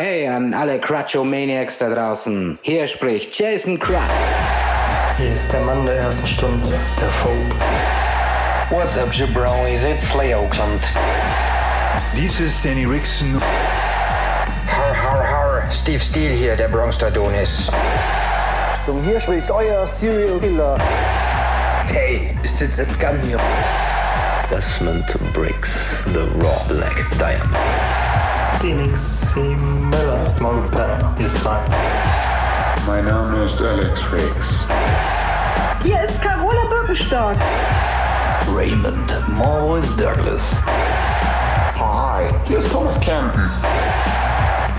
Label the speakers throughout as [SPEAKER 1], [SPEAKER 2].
[SPEAKER 1] Hey an alle Crutcho-Maniacs da draußen. Hier spricht Jason Crutch.
[SPEAKER 2] Hier ist der Mann der ersten Stunde, der Phobe.
[SPEAKER 3] What's up, jabronis? It's Lay Oakland.
[SPEAKER 4] Dies ist Danny Rickson.
[SPEAKER 3] Har, har, har. Steve Steele hier, der Bronx Adonis.
[SPEAKER 5] Und hier spricht euer Serial Killer.
[SPEAKER 6] Hey, it's a scam hier.
[SPEAKER 7] Desmond Briggs, The Raw Black Diamond.
[SPEAKER 2] Phoenix C. Miller, Montana, ist sein.
[SPEAKER 8] Mein Name ist Alex Riggs.
[SPEAKER 9] Hier ist Carola Birkenstock.
[SPEAKER 7] Raymond Morris Douglas.
[SPEAKER 8] Hi, hier ist Thomas Campen.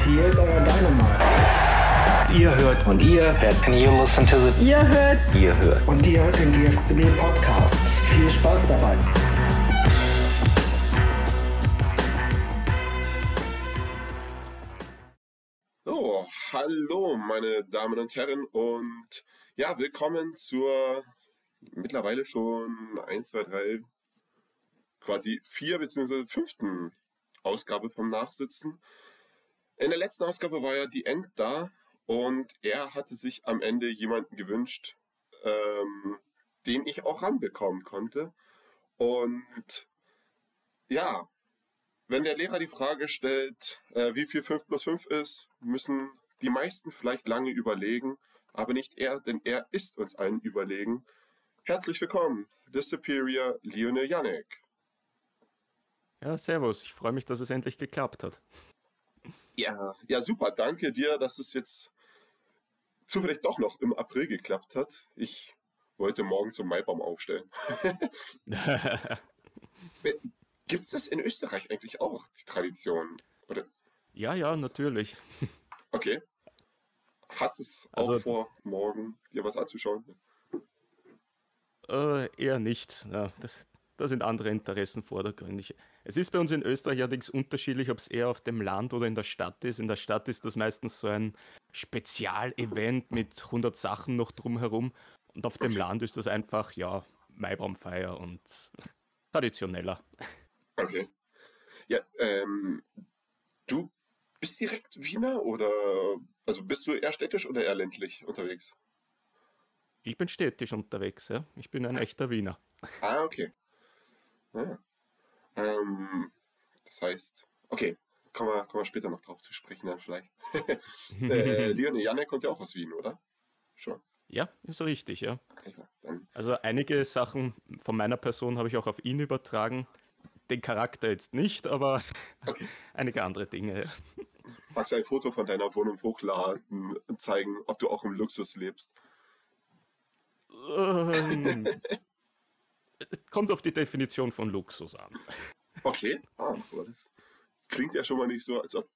[SPEAKER 10] Hier ist euer Dynamite.
[SPEAKER 4] Ihr hört
[SPEAKER 1] und ihr hört
[SPEAKER 3] and you listen to the
[SPEAKER 9] ihr hört
[SPEAKER 7] ihr hört
[SPEAKER 10] und ihr hört den GFCB Podcast. Viel Spaß dabei.
[SPEAKER 11] Hallo meine Damen und Herren und ja, willkommen zur mittlerweile schon 1, 2, 3, quasi vier bzw. fünften Ausgabe vom Nachsitzen. In der letzten Ausgabe war ja die End da und er hatte sich am Ende jemanden gewünscht, ähm, den ich auch ranbekommen konnte. Und ja, wenn der Lehrer die Frage stellt, äh, wie viel 5 plus 5 ist, müssen die meisten vielleicht lange überlegen, aber nicht er, denn er ist uns allen überlegen. Herzlich willkommen, The Superior Lionel Janek.
[SPEAKER 12] Ja, servus. Ich freue mich, dass es endlich geklappt hat.
[SPEAKER 11] Ja, ja, super. Danke dir, dass es jetzt zufällig doch noch im April geklappt hat. Ich wollte morgen zum Maibaum aufstellen. Gibt es das in Österreich eigentlich auch, die Tradition? Oder?
[SPEAKER 12] Ja, ja, natürlich.
[SPEAKER 11] Okay. Hast du es auch
[SPEAKER 12] Also-
[SPEAKER 11] vor, morgen dir was anzuschauen?
[SPEAKER 12] Äh, eher nicht. Ja, das, da sind andere Interessen vordergründig. Es ist bei uns in Österreich allerdings unterschiedlich, ob es eher auf dem Land oder in der Stadt ist. In der Stadt ist das meistens so ein Spezialevent mit 100 Sachen noch drumherum. Und auf dem Land ist das einfach, ja, Maibaumfeier und traditioneller.
[SPEAKER 11] Okay. Ja, ähm, du bist direkt Wiener oder, also bist du eher städtisch oder eher ländlich unterwegs?
[SPEAKER 12] Ich bin städtisch unterwegs, ja. Ich bin ein echter Wiener.
[SPEAKER 11] Ah, okay. Ah. Ähm, das heißt, okay, kommen wir, kommen wir später noch drauf zu sprechen dann vielleicht. äh, Leon Janek kommt ja auch aus Wien, oder? Schon.
[SPEAKER 12] Ja, ist richtig, ja.
[SPEAKER 11] Also,
[SPEAKER 12] Also einige Sachen von meiner Person habe ich auch auf ihn übertragen. Den Charakter jetzt nicht, aber
[SPEAKER 11] okay.
[SPEAKER 12] einige andere Dinge. ja.
[SPEAKER 11] Magst du ein Foto von deiner Wohnung hochladen und zeigen, ob du auch im Luxus lebst?
[SPEAKER 12] Ähm, es kommt auf die Definition von Luxus an.
[SPEAKER 11] Okay. Ah, aber das klingt ja schon mal nicht so, als ob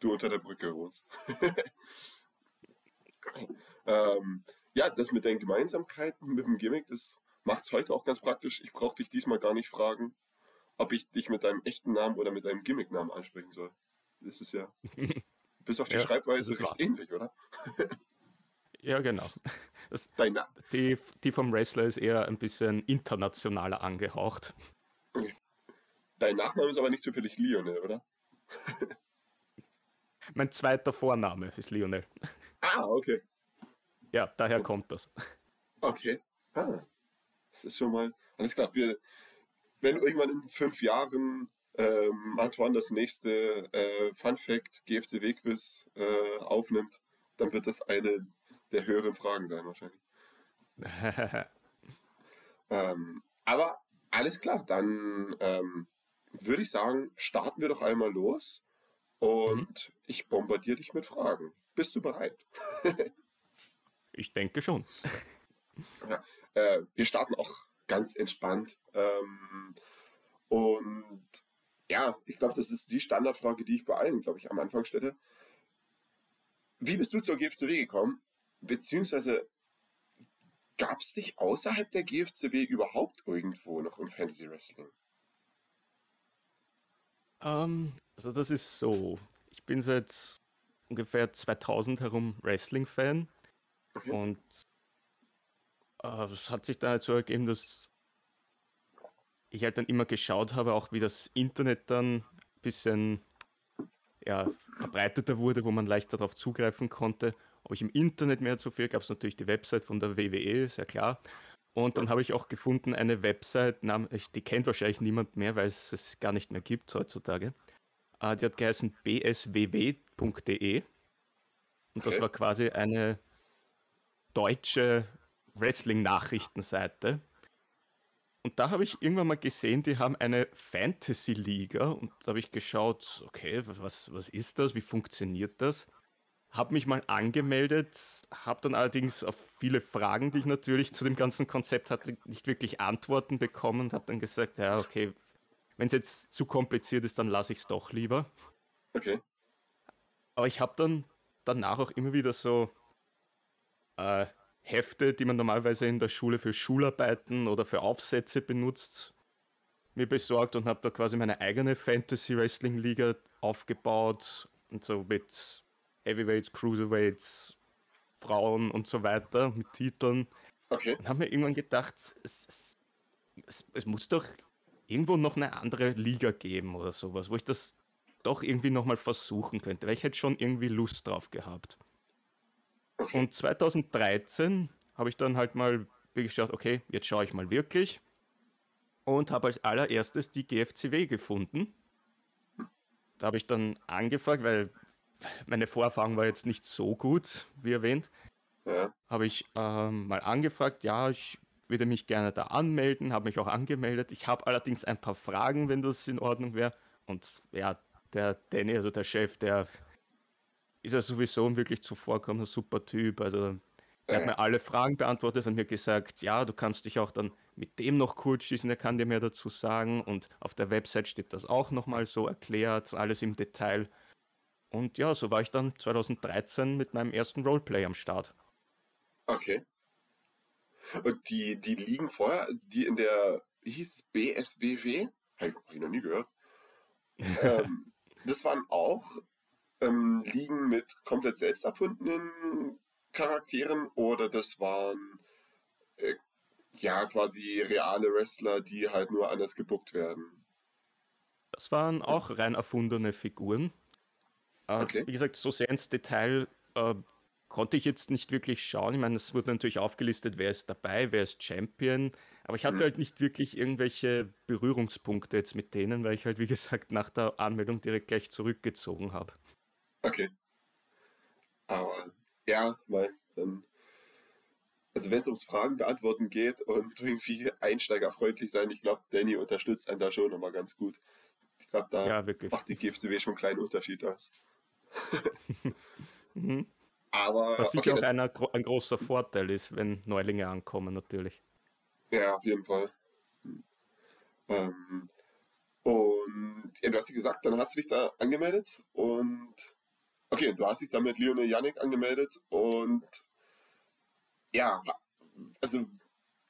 [SPEAKER 11] du unter der Brücke wohnst. ähm, ja, das mit den Gemeinsamkeiten, mit dem Gimmick, das macht es heute auch ganz praktisch. Ich brauche dich diesmal gar nicht fragen, ob ich dich mit deinem echten Namen oder mit deinem Gimmicknamen ansprechen soll. Das ist ja bis auf die
[SPEAKER 12] Ja,
[SPEAKER 11] Schreibweise recht
[SPEAKER 12] wahr.
[SPEAKER 11] ähnlich, oder?
[SPEAKER 12] Ja, genau. Das,
[SPEAKER 11] Dein Na
[SPEAKER 12] die, die vom Wrestler ist eher ein bisschen internationaler angehaucht.
[SPEAKER 11] Dein Nachname ist aber nicht zufällig Lionel, oder?
[SPEAKER 12] Mein zweiter Vorname ist Lionel.
[SPEAKER 11] Ah, okay.
[SPEAKER 12] Ja, daher kommt das.
[SPEAKER 11] Okay. Ah, das ist schon mal alles klar. Wir, wenn irgendwann in fünf Jahren ähm, Antoine das nächste äh, Fun Fact GFCW Quiz äh, aufnimmt, dann wird das eine der höheren Fragen sein wahrscheinlich. Ähm, aber alles klar, dann ähm, würde ich sagen, starten wir doch einmal los und ich bombardiere dich mit Fragen. Bist du bereit?
[SPEAKER 12] Ich denke schon.
[SPEAKER 11] Ja, äh, wir starten auch ganz entspannt. Ähm, und ja, ich glaube, das ist die Standardfrage, die ich bei allen, glaube ich, am Anfang stelle. Wie bist du zur GFCW gekommen? Beziehungsweise gab es dich außerhalb der GFCW überhaupt irgendwo noch im Fantasy Wrestling?
[SPEAKER 12] Ähm, also das ist so. Ich bin seit ungefähr 2000 herum Wrestling-Fan
[SPEAKER 11] Okay.
[SPEAKER 12] und äh, es hat sich dann halt so ergeben, dass ich halt dann immer geschaut habe, auch wie das Internet dann ein bisschen ja, verbreiteter wurde, wo man leichter darauf zugreifen konnte. Ob ich im Internet mehr zu viel, gab es natürlich die Website von der WWE, ist ja klar. Und dann habe ich auch gefunden eine Website, die kennt wahrscheinlich niemand mehr, weil es es gar nicht mehr gibt heutzutage. Äh, die hat geheißen bsww.de. Und das war quasi eine deutsche Wrestling-Nachrichtenseite. Und da habe ich irgendwann mal gesehen, die haben eine Fantasy-Liga und da habe ich geschaut, okay, was, was ist das, wie funktioniert das? Habe mich mal angemeldet, habe dann allerdings auf viele Fragen, die ich natürlich zu dem ganzen Konzept hatte, nicht wirklich Antworten bekommen und habe dann gesagt, ja, okay, wenn es jetzt zu kompliziert ist, dann lasse ich es doch lieber.
[SPEAKER 11] Okay.
[SPEAKER 12] Aber ich habe dann danach auch immer wieder so äh, Hefte, die man normalerweise in der Schule für Schularbeiten oder für Aufsätze benutzt, mir besorgt und habe da quasi meine eigene Fantasy Wrestling Liga aufgebaut und so mit Heavyweights, Cruiserweights, Frauen und so weiter mit Titeln.
[SPEAKER 11] Okay.
[SPEAKER 12] Und habe mir irgendwann gedacht, es, es, es, muss doch irgendwo noch eine andere Liga geben oder sowas, wo ich das doch irgendwie nochmal versuchen könnte, weil ich hätte schon irgendwie Lust drauf gehabt. Und 2013 habe ich dann halt mal gedacht, okay, jetzt schaue ich mal wirklich. Und habe als allererstes die GFCW gefunden. Da habe ich dann angefragt, weil meine Vorerfahrung war jetzt nicht so gut, wie erwähnt. Ja. Habe ich ähm, mal angefragt, ja, ich würde mich gerne da anmelden, habe mich auch angemeldet. Ich habe allerdings ein paar Fragen, wenn das in Ordnung wäre. Und ja, der Danny, also der Chef, der ist er sowieso ein wirklich zuvorkommender super Typ. Also er hat mir alle Fragen beantwortet und mir gesagt, ja, du kannst dich auch dann mit dem noch kurz schießen, er kann dir mehr dazu sagen. Und auf der Website steht das auch nochmal so erklärt, alles im Detail. Und ja, so war ich dann 2013 mit meinem ersten Roleplay am Start.
[SPEAKER 11] Okay. Und die, die liegen vorher, die in der, wie hieß es, BSWW? Habe ich noch nie gehört. ähm, das waren auch ähm, liegen mit komplett selbst erfundenen Charakteren oder das waren äh, ja quasi reale Wrestler, die halt nur anders gebuckt werden?
[SPEAKER 12] Das waren auch rein erfundene Figuren. Äh, okay. Wie gesagt, so sehr ins Detail äh, konnte ich jetzt nicht wirklich schauen. Ich meine, es wurde natürlich aufgelistet, wer ist dabei, wer ist Champion. Aber ich hatte mhm. halt nicht wirklich irgendwelche Berührungspunkte jetzt mit denen, weil ich halt, wie gesagt, nach der Anmeldung direkt gleich zurückgezogen habe.
[SPEAKER 11] Okay. Aber ja, weil dann. Also wenn es ums Fragen beantworten geht und irgendwie einsteigerfreundlich sein, ich glaube, Danny unterstützt einen da schon nochmal ganz gut. Ich glaube, da ja, macht die GFCW schon einen kleinen Unterschied aus.
[SPEAKER 12] mhm. Aber was sicher okay, auch einer, ein großer Vorteil ist, wenn Neulinge ankommen, natürlich.
[SPEAKER 11] Ja, auf jeden Fall. Ähm, und ja, du hast ja gesagt, dann hast du dich da angemeldet und Okay, du hast dich dann mit Lionel Janik angemeldet und ja, also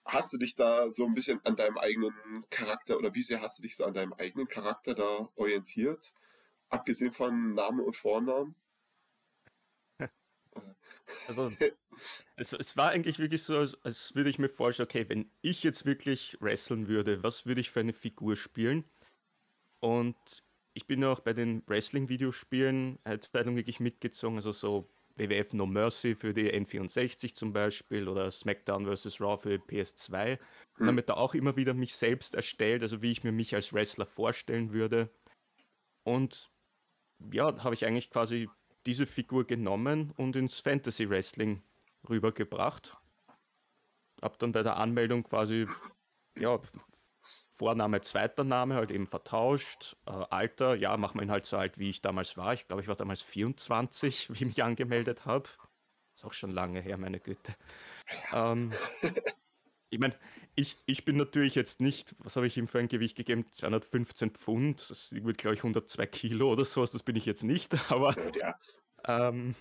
[SPEAKER 11] hast du dich da so ein bisschen an deinem eigenen Charakter oder wie sehr hast du dich so an deinem eigenen Charakter da orientiert? Abgesehen von Namen und Vornamen?
[SPEAKER 12] Also, es, es war eigentlich wirklich so, als, würde ich mir vorstellen, okay, wenn ich jetzt wirklich wresteln würde, was würde ich für eine Figur spielen? Und ich bin auch bei den Wrestling-Videospielen Zeitung wirklich mitgezogen, also so WWF No Mercy für die N64 zum Beispiel oder SmackDown vs. Raw für PS2. Und hm. damit da auch immer wieder mich selbst erstellt, also wie ich mir mich als Wrestler vorstellen würde. Und ja, habe ich eigentlich quasi diese Figur genommen und ins Fantasy Wrestling rübergebracht. Hab dann bei der Anmeldung quasi ja, Vorname, zweiter Name halt eben vertauscht. Äh, Alter, ja, machen wir ihn halt so alt, wie ich damals war. Ich glaube, ich war damals 24, wie ich mich angemeldet habe. Ist auch schon lange her, meine Güte. Ähm, ich meine, ich, ich bin natürlich jetzt nicht, was habe ich ihm für ein Gewicht gegeben? 215 Pfund, das wird, glaube ich, 102 Kilo oder sowas, das bin ich jetzt nicht, aber. Ja. Ähm,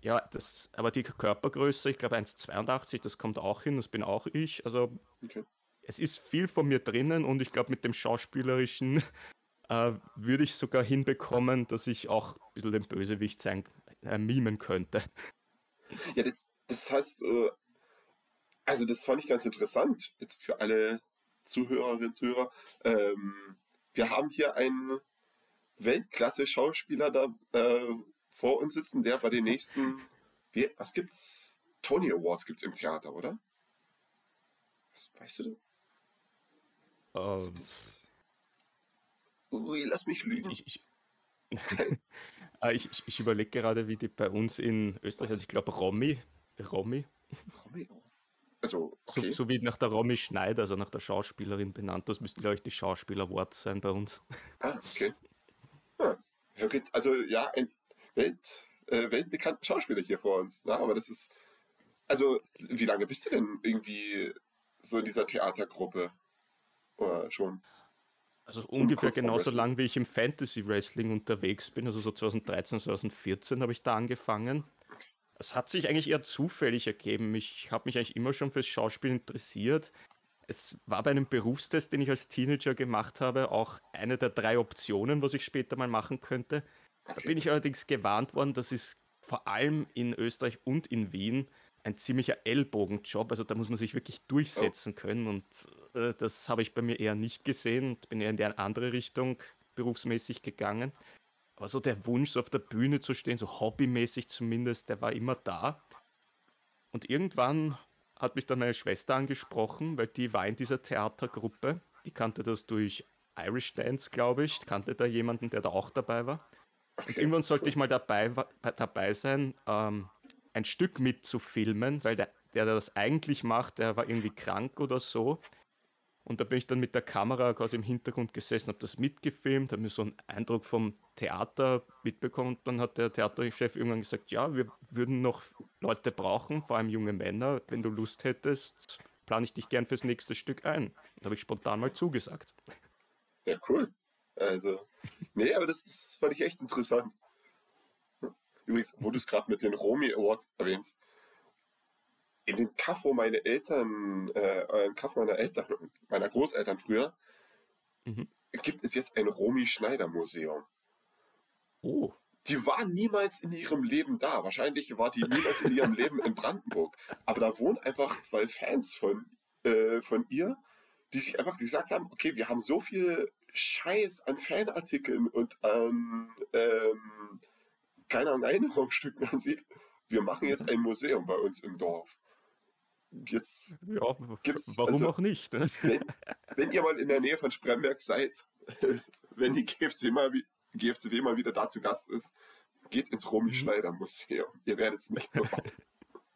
[SPEAKER 12] ja, das, aber die Körpergröße, ich glaube 1,82, das kommt auch hin, das bin auch ich. Also okay es ist viel von mir drinnen und ich glaube, mit dem Schauspielerischen äh, würde ich sogar hinbekommen, dass ich auch ein bisschen den Bösewicht sein, äh, mimen könnte.
[SPEAKER 11] Ja, das, das heißt, äh, also das fand ich ganz interessant, jetzt für alle Zuhörerinnen und Zuhörer. Ähm, wir haben hier ein, Weltklasse-Schauspieler da äh, vor uns sitzen, der bei den nächsten, wie, was gibt's? Tony Awards gibt's im Theater, oder? Was, weißt du?
[SPEAKER 12] Ähm,
[SPEAKER 11] ui, lass mich lügen.
[SPEAKER 12] ich, ich, Ah, ich, ich, überlege gerade, wie die bei uns in Österreich, also ich glaube Romy, Romy,
[SPEAKER 11] Romeo. Also,
[SPEAKER 12] so,
[SPEAKER 11] okay.
[SPEAKER 12] so wie nach der Romy Schneider, also nach der Schauspielerin benannt. Das müssten, glaube ich, die Schauspieler-Awards sein bei uns.
[SPEAKER 11] Ah, okay. Ja. Also, ja, ein Welt, äh, weltbekannten Schauspieler hier vor uns. Na, aber das ist. Also, wie lange bist du denn irgendwie so in dieser Theatergruppe? Oder schon?
[SPEAKER 12] Also ungefähr genauso lang, wie ich im Fantasy Wrestling unterwegs bin. Also so 2013, 2014 habe ich da angefangen. Es hat sich eigentlich eher zufällig ergeben. Ich habe mich eigentlich immer schon fürs Schauspiel interessiert. Es war bei einem Berufstest, den ich als Teenager gemacht habe, auch eine der drei Optionen, was ich später mal machen könnte. Da bin ich allerdings gewarnt worden, dass es vor allem in Österreich und in Wien ein ziemlicher Ellbogenjob. Also da muss man sich wirklich durchsetzen können und äh, das habe ich bei mir eher nicht gesehen und bin eher in eine andere Richtung berufsmäßig gegangen. Aber so der Wunsch, so auf der Bühne zu stehen, so hobbymäßig zumindest, der war immer da. Und irgendwann hat mich dann meine Schwester angesprochen, weil die war in dieser Theatergruppe. Die kannte das durch Irish Dance, glaube ich. Kannte da jemanden, der da auch dabei war. Und irgendwann sollte ich mal dabei, dabei sein, ähm, ein Stück mitzufilmen, weil der, der, der das eigentlich macht, der war irgendwie krank oder so. Und da bin ich dann mit der Kamera quasi im Hintergrund gesessen, habe das mitgefilmt, habe mir so einen Eindruck vom Theater mitbekommen. Und dann hat der Theaterchef irgendwann gesagt, ja, wir würden noch Leute brauchen, vor allem junge Männer. Wenn du Lust hättest, plane ich dich gern fürs nächste Stück ein. Da habe ich spontan mal zugesagt.
[SPEAKER 11] Ja, cool. Also, nee, aber das, das fand ich echt interessant. Übrigens, wo du es gerade mit den Romy Awards erwähnst, in dem Kaff, wo meine Eltern, äh, im Kaff meiner Eltern, meiner Großeltern früher,
[SPEAKER 12] Mhm.
[SPEAKER 11] gibt es jetzt ein Romy Schneider Museum.
[SPEAKER 12] Oh,
[SPEAKER 11] Die war niemals in ihrem Leben da. Wahrscheinlich war die niemals in ihrem Leben in Brandenburg. Aber da wohnen einfach zwei Fans von, äh, von ihr, die sich einfach gesagt haben, okay, wir haben so viel Scheiß an Fanartikeln und an, ähm, keine Ahnung, Erinnerungsstücken an sie. Wir machen jetzt ein Museum bei uns im Dorf. Jetzt,
[SPEAKER 12] ja,
[SPEAKER 11] Gibt's-
[SPEAKER 12] warum
[SPEAKER 11] also-
[SPEAKER 12] auch nicht? Ne?
[SPEAKER 11] wenn, wenn ihr mal in der Nähe von Spremberg seid, wenn die GFC mal, GFCW mal wieder da zu Gast ist, geht ins Romy Schneider Museum. Ihr werdet es nicht bereuen.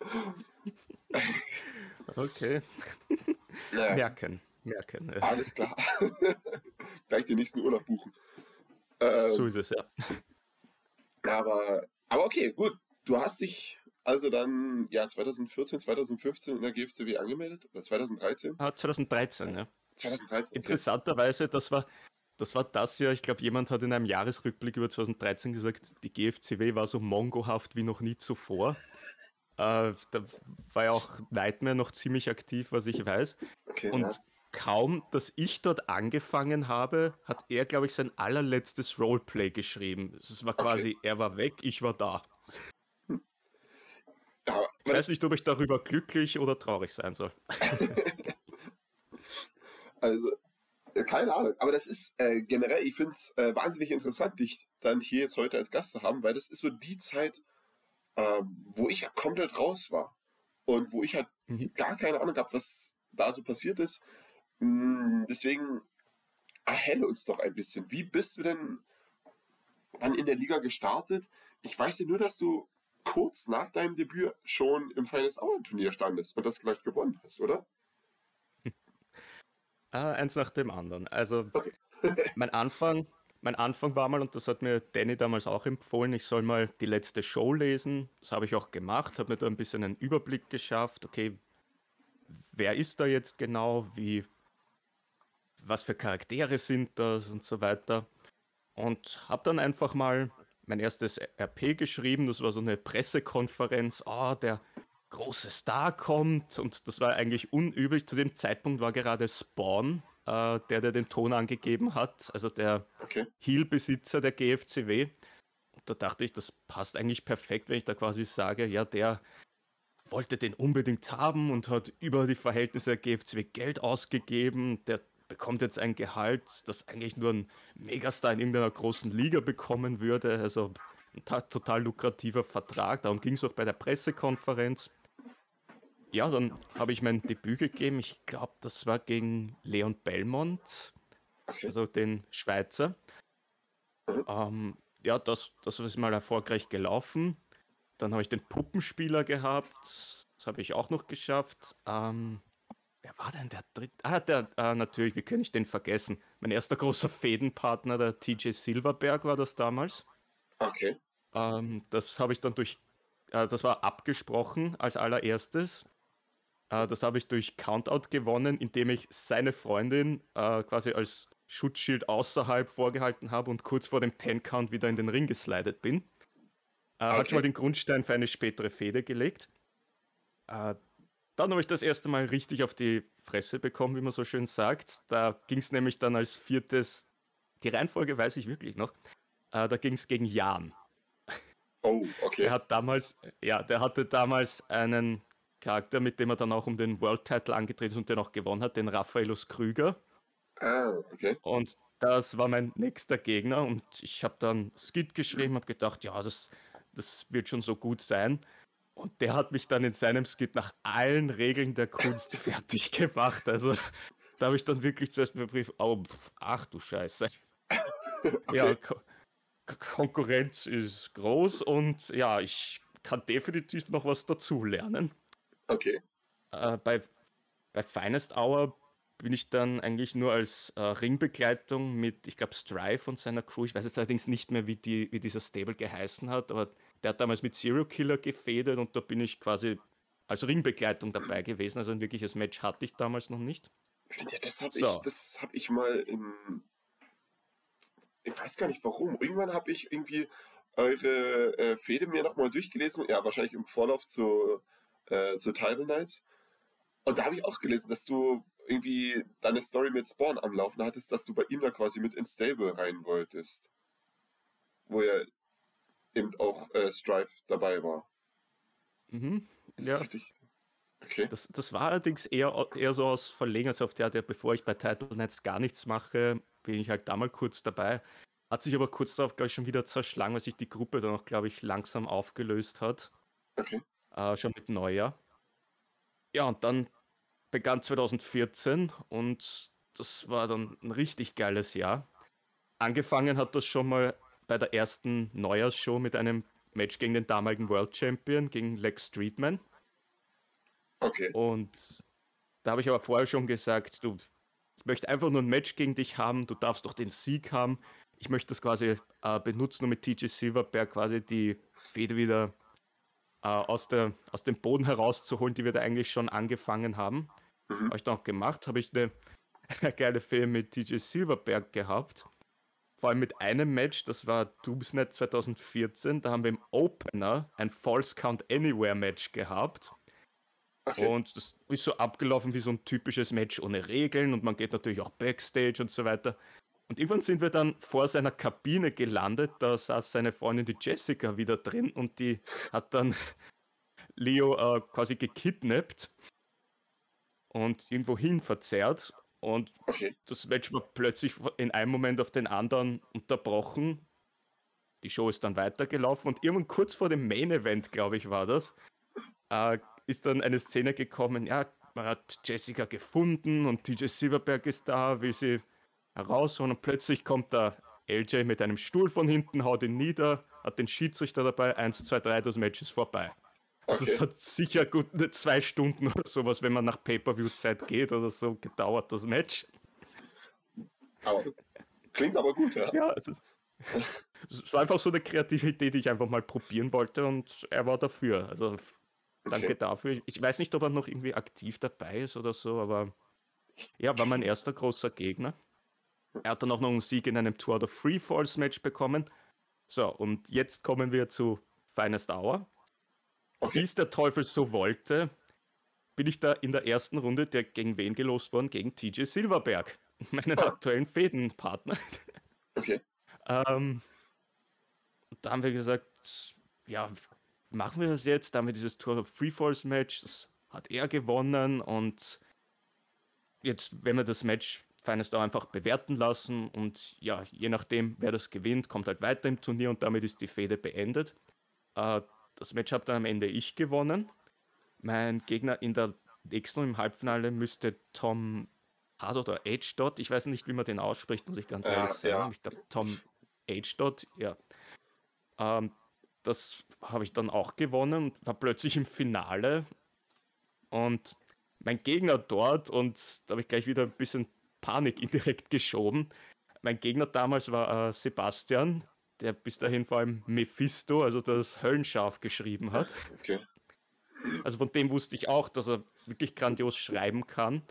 [SPEAKER 12] Okay,
[SPEAKER 11] Naja,
[SPEAKER 12] merken, merken.
[SPEAKER 11] alles klar. Gleich den nächsten Urlaub buchen. Ähm,
[SPEAKER 12] So ist es, ja.
[SPEAKER 11] Aber, aber okay, gut. Du hast dich also dann ja 2014, 2015 in der GFCW angemeldet? Oder 2013?
[SPEAKER 12] Ah, 2013, ja.
[SPEAKER 11] 2013. Okay.
[SPEAKER 12] Interessanterweise, das war, das war das Jahr, ich glaube, jemand hat in einem Jahresrückblick über 2013 gesagt, die GFCW war so mongohaft wie noch nie zuvor. Äh, da war ja auch Nightmare noch ziemlich aktiv, was ich weiß.
[SPEAKER 11] Okay,
[SPEAKER 12] Und
[SPEAKER 11] ja.
[SPEAKER 12] Kaum, dass ich dort angefangen habe, hat er, glaube ich, sein allerletztes Roleplay geschrieben. Es war quasi, er war weg, ich war da.
[SPEAKER 11] Ja,
[SPEAKER 12] Ich weiß nicht, ob ich darüber glücklich oder traurig sein soll.
[SPEAKER 11] Also, äh, keine Ahnung. Aber das ist äh, generell, ich finde es äh, wahnsinnig interessant, dich dann hier jetzt heute als Gast zu haben, weil das ist so die Zeit, ähm, wo ich ja komplett raus war. Und wo ich halt
[SPEAKER 12] Mhm.
[SPEAKER 11] gar keine Ahnung habe, was da so passiert ist. Mm, deswegen erhelle uns doch ein bisschen. Wie bist du denn dann in der Liga gestartet? Ich weiß ja nur, dass du kurz nach deinem Debüt schon im Finest Hour Turnier standest und das gleich gewonnen hast, oder?
[SPEAKER 12] Ah, eins nach dem anderen. Also
[SPEAKER 11] Okay.
[SPEAKER 12] mein Anfang, mein Anfang war mal, und das hat mir Danny damals auch empfohlen, ich soll mal die letzte Show lesen. Das habe ich auch gemacht, habe mir da ein bisschen einen Überblick geschafft. Okay, wer ist da jetzt genau? Wie, was für Charaktere sind das und so weiter. Und habe dann einfach mal mein erstes RP geschrieben. Das war so eine Pressekonferenz. Oh, der große Star kommt. Und das war eigentlich unüblich. Zu dem Zeitpunkt war gerade Spawn, äh, der, der den Ton angegeben hat. Also der
[SPEAKER 11] Okay.
[SPEAKER 12] Heel-Besitzer der GFCW. Und da dachte ich, das passt eigentlich perfekt, wenn ich da quasi sage, ja, der wollte den unbedingt haben und hat über die Verhältnisse der GFCW Geld ausgegeben. Der bekommt jetzt ein Gehalt, das eigentlich nur ein Megastar in irgendeiner großen Liga bekommen würde. Also ein total lukrativer Vertrag. Darum ging es auch bei der Pressekonferenz. Ja, dann habe ich mein Debüt gegeben. Ich glaube, das war gegen Leon Belmont, also den Schweizer. Ähm, ja, das, das ist mal erfolgreich gelaufen. Dann habe ich den Puppenspieler gehabt. Das habe ich auch noch geschafft. Ähm, wer war denn der dritte? Ah, der, ah, natürlich, wie kann ich den vergessen? Mein erster großer Fädenpartner, der TJ Silverberg, war das damals.
[SPEAKER 11] Okay.
[SPEAKER 12] Ähm, das habe ich dann durch, äh, das war abgesprochen als allererstes. Äh, das habe ich durch Countout gewonnen, indem ich seine Freundin äh, quasi als Schutzschild außerhalb vorgehalten habe und kurz vor dem 10-Count wieder in den Ring geslidet bin. Äh, okay. Hat schon mal den Grundstein für eine spätere Fehde gelegt. Dann habe ich das erste Mal richtig auf die Fresse bekommen, wie man so schön sagt. Da ging es nämlich dann als viertes, die Reihenfolge weiß ich wirklich noch, äh, da ging es gegen Jan.
[SPEAKER 11] Oh, okay.
[SPEAKER 12] Der hat damals, ja, der hatte damals einen Charakter, mit dem er dann auch um den World Title angetreten ist und den auch gewonnen hat, den Raffaelus Krüger.
[SPEAKER 11] Ah, okay.
[SPEAKER 12] Und das war mein nächster Gegner und ich habe dann Skit geschrieben und gedacht, ja, das, das wird schon so gut sein. Und der hat mich dann in seinem Skit nach allen Regeln der Kunst fertig gemacht. Also da habe ich dann wirklich zuerst mir Brief, oh, ach du Scheiße. Okay. Ja, Ko Konkurrenz ist groß und ja, ich kann definitiv noch was dazu lernen.
[SPEAKER 11] Okay.
[SPEAKER 12] Äh, bei, bei Finest Hour bin ich dann eigentlich nur als äh, Ringbegleitung mit, ich glaube, Strife und seiner Crew. Ich weiß jetzt allerdings nicht mehr, wie, die, wie dieser Stable geheißen hat, aber der hat damals mit Zero Killer gefädet und da bin ich quasi als Ringbegleitung dabei gewesen. Also ein wirkliches Match hatte ich damals noch nicht.
[SPEAKER 11] Ja, das habe so. ich, hab ich mal in. Ich weiß gar nicht warum. Irgendwann habe ich irgendwie eure äh, Fehde mir nochmal durchgelesen. Ja, wahrscheinlich im Vorlauf zu, äh, zu Title Nights. Und da habe ich auch gelesen, dass du irgendwie deine Story mit Spawn am Laufen hattest, dass du bei ihm da quasi mit ins Stable rein wolltest. Wo ja eben auch äh, Strife dabei war.
[SPEAKER 12] Mhm. Das ja. Ich, okay. Das, das war allerdings eher, eher so aus Verlängerungshaft, ja, der, bevor ich bei Title Nights gar nichts mache, bin ich halt da mal kurz dabei. Hat sich aber kurz darauf, glaube ich, schon wieder zerschlagen, weil sich die Gruppe dann auch, glaube ich, langsam aufgelöst hat.
[SPEAKER 11] Okay.
[SPEAKER 12] Äh, schon mit Neujahr. Ja, und dann begann 2014 und das war dann ein richtig geiles Jahr. Angefangen hat das schon mal bei der ersten Neujahrsshow mit einem Match gegen den damaligen World Champion, gegen Lex Streetman.
[SPEAKER 11] Okay.
[SPEAKER 12] Und da habe ich aber vorher schon gesagt, du, ich möchte einfach nur ein Match gegen dich haben, du darfst doch den Sieg haben. Ich möchte das quasi äh, benutzen, um mit TJ Silverberg quasi die Fede wieder äh, aus, der, aus dem Boden herauszuholen, die wir da eigentlich schon angefangen haben. Mhm. Habe ich dann auch gemacht, habe ich eine, geile Fehde mit TJ Silverberg gehabt. Vor allem mit einem Match, das war Doomsnet 2014, da haben wir im Opener ein False Count Anywhere Match gehabt. Okay. Und das ist so abgelaufen wie so ein typisches Match ohne Regeln und man geht natürlich auch Backstage und so weiter. Und irgendwann sind wir dann vor seiner Kabine gelandet, da saß seine Freundin, die Jessica, wieder drin und die hat dann Leo äh, quasi gekidnappt und irgendwo hin verzerrt. Und okay. das Match war plötzlich in einem Moment auf den anderen unterbrochen. Die Show ist dann weitergelaufen und irgendwann kurz vor dem Main Event, glaube ich, war das, äh, ist dann eine Szene gekommen. Ja, man hat Jessica gefunden und TJ Silverberg ist da, will sie herausholen und plötzlich kommt da LJ mit einem Stuhl von hinten, haut ihn nieder, hat den Schiedsrichter dabei, 1, 2, 3, das Match ist vorbei. Also okay. es hat sicher gut zwei Stunden oder sowas, wenn man nach Pay-Per-View-Zeit geht oder so, gedauert, das Match.
[SPEAKER 11] Aber, klingt aber gut, ja.
[SPEAKER 12] Ja, es, ist, es war einfach so eine Kreativität, die ich einfach mal probieren wollte und er war dafür. Also danke okay. dafür. Ich weiß nicht, ob er noch irgendwie aktiv dabei ist oder so, aber ja, war mein erster großer Gegner. Er hat dann auch noch einen Sieg in einem Tour of Free Falls Match bekommen. So, und jetzt kommen wir zu Finest Hour. Okay. Wie es der Teufel so wollte, bin ich da in der ersten Runde der gegen wen gelost worden? Gegen TJ Silverberg, meinen ah. aktuellen Fädenpartner.
[SPEAKER 11] Okay.
[SPEAKER 12] ähm, da haben wir gesagt, ja, machen wir das jetzt? Da haben wir dieses Tour of Free Falls Match, das hat er gewonnen und jetzt, wenn wir das Match Finest Hour einfach bewerten lassen und ja, je nachdem, wer das gewinnt, kommt halt weiter im Turnier und damit ist die Fehde beendet. Äh, das Match habe dann am Ende ich gewonnen. Mein Gegner in der nächsten im Halbfinale müsste Tom Hard oder H. Dot, ich weiß nicht, wie man den ausspricht, muss ich ganz ehrlich sagen. Ja. Ich glaube, Tom H. Dot, ja. Ähm, das habe ich dann auch gewonnen und war plötzlich im Finale. Und mein Gegner dort, und da habe ich gleich wieder ein bisschen Panik indirekt geschoben. Mein Gegner damals war äh, Sebastian, der bis dahin vor allem Mephisto, also das Höllenschaf, geschrieben hat. Okay. Also von dem wusste ich auch, dass er wirklich grandios schreiben kann.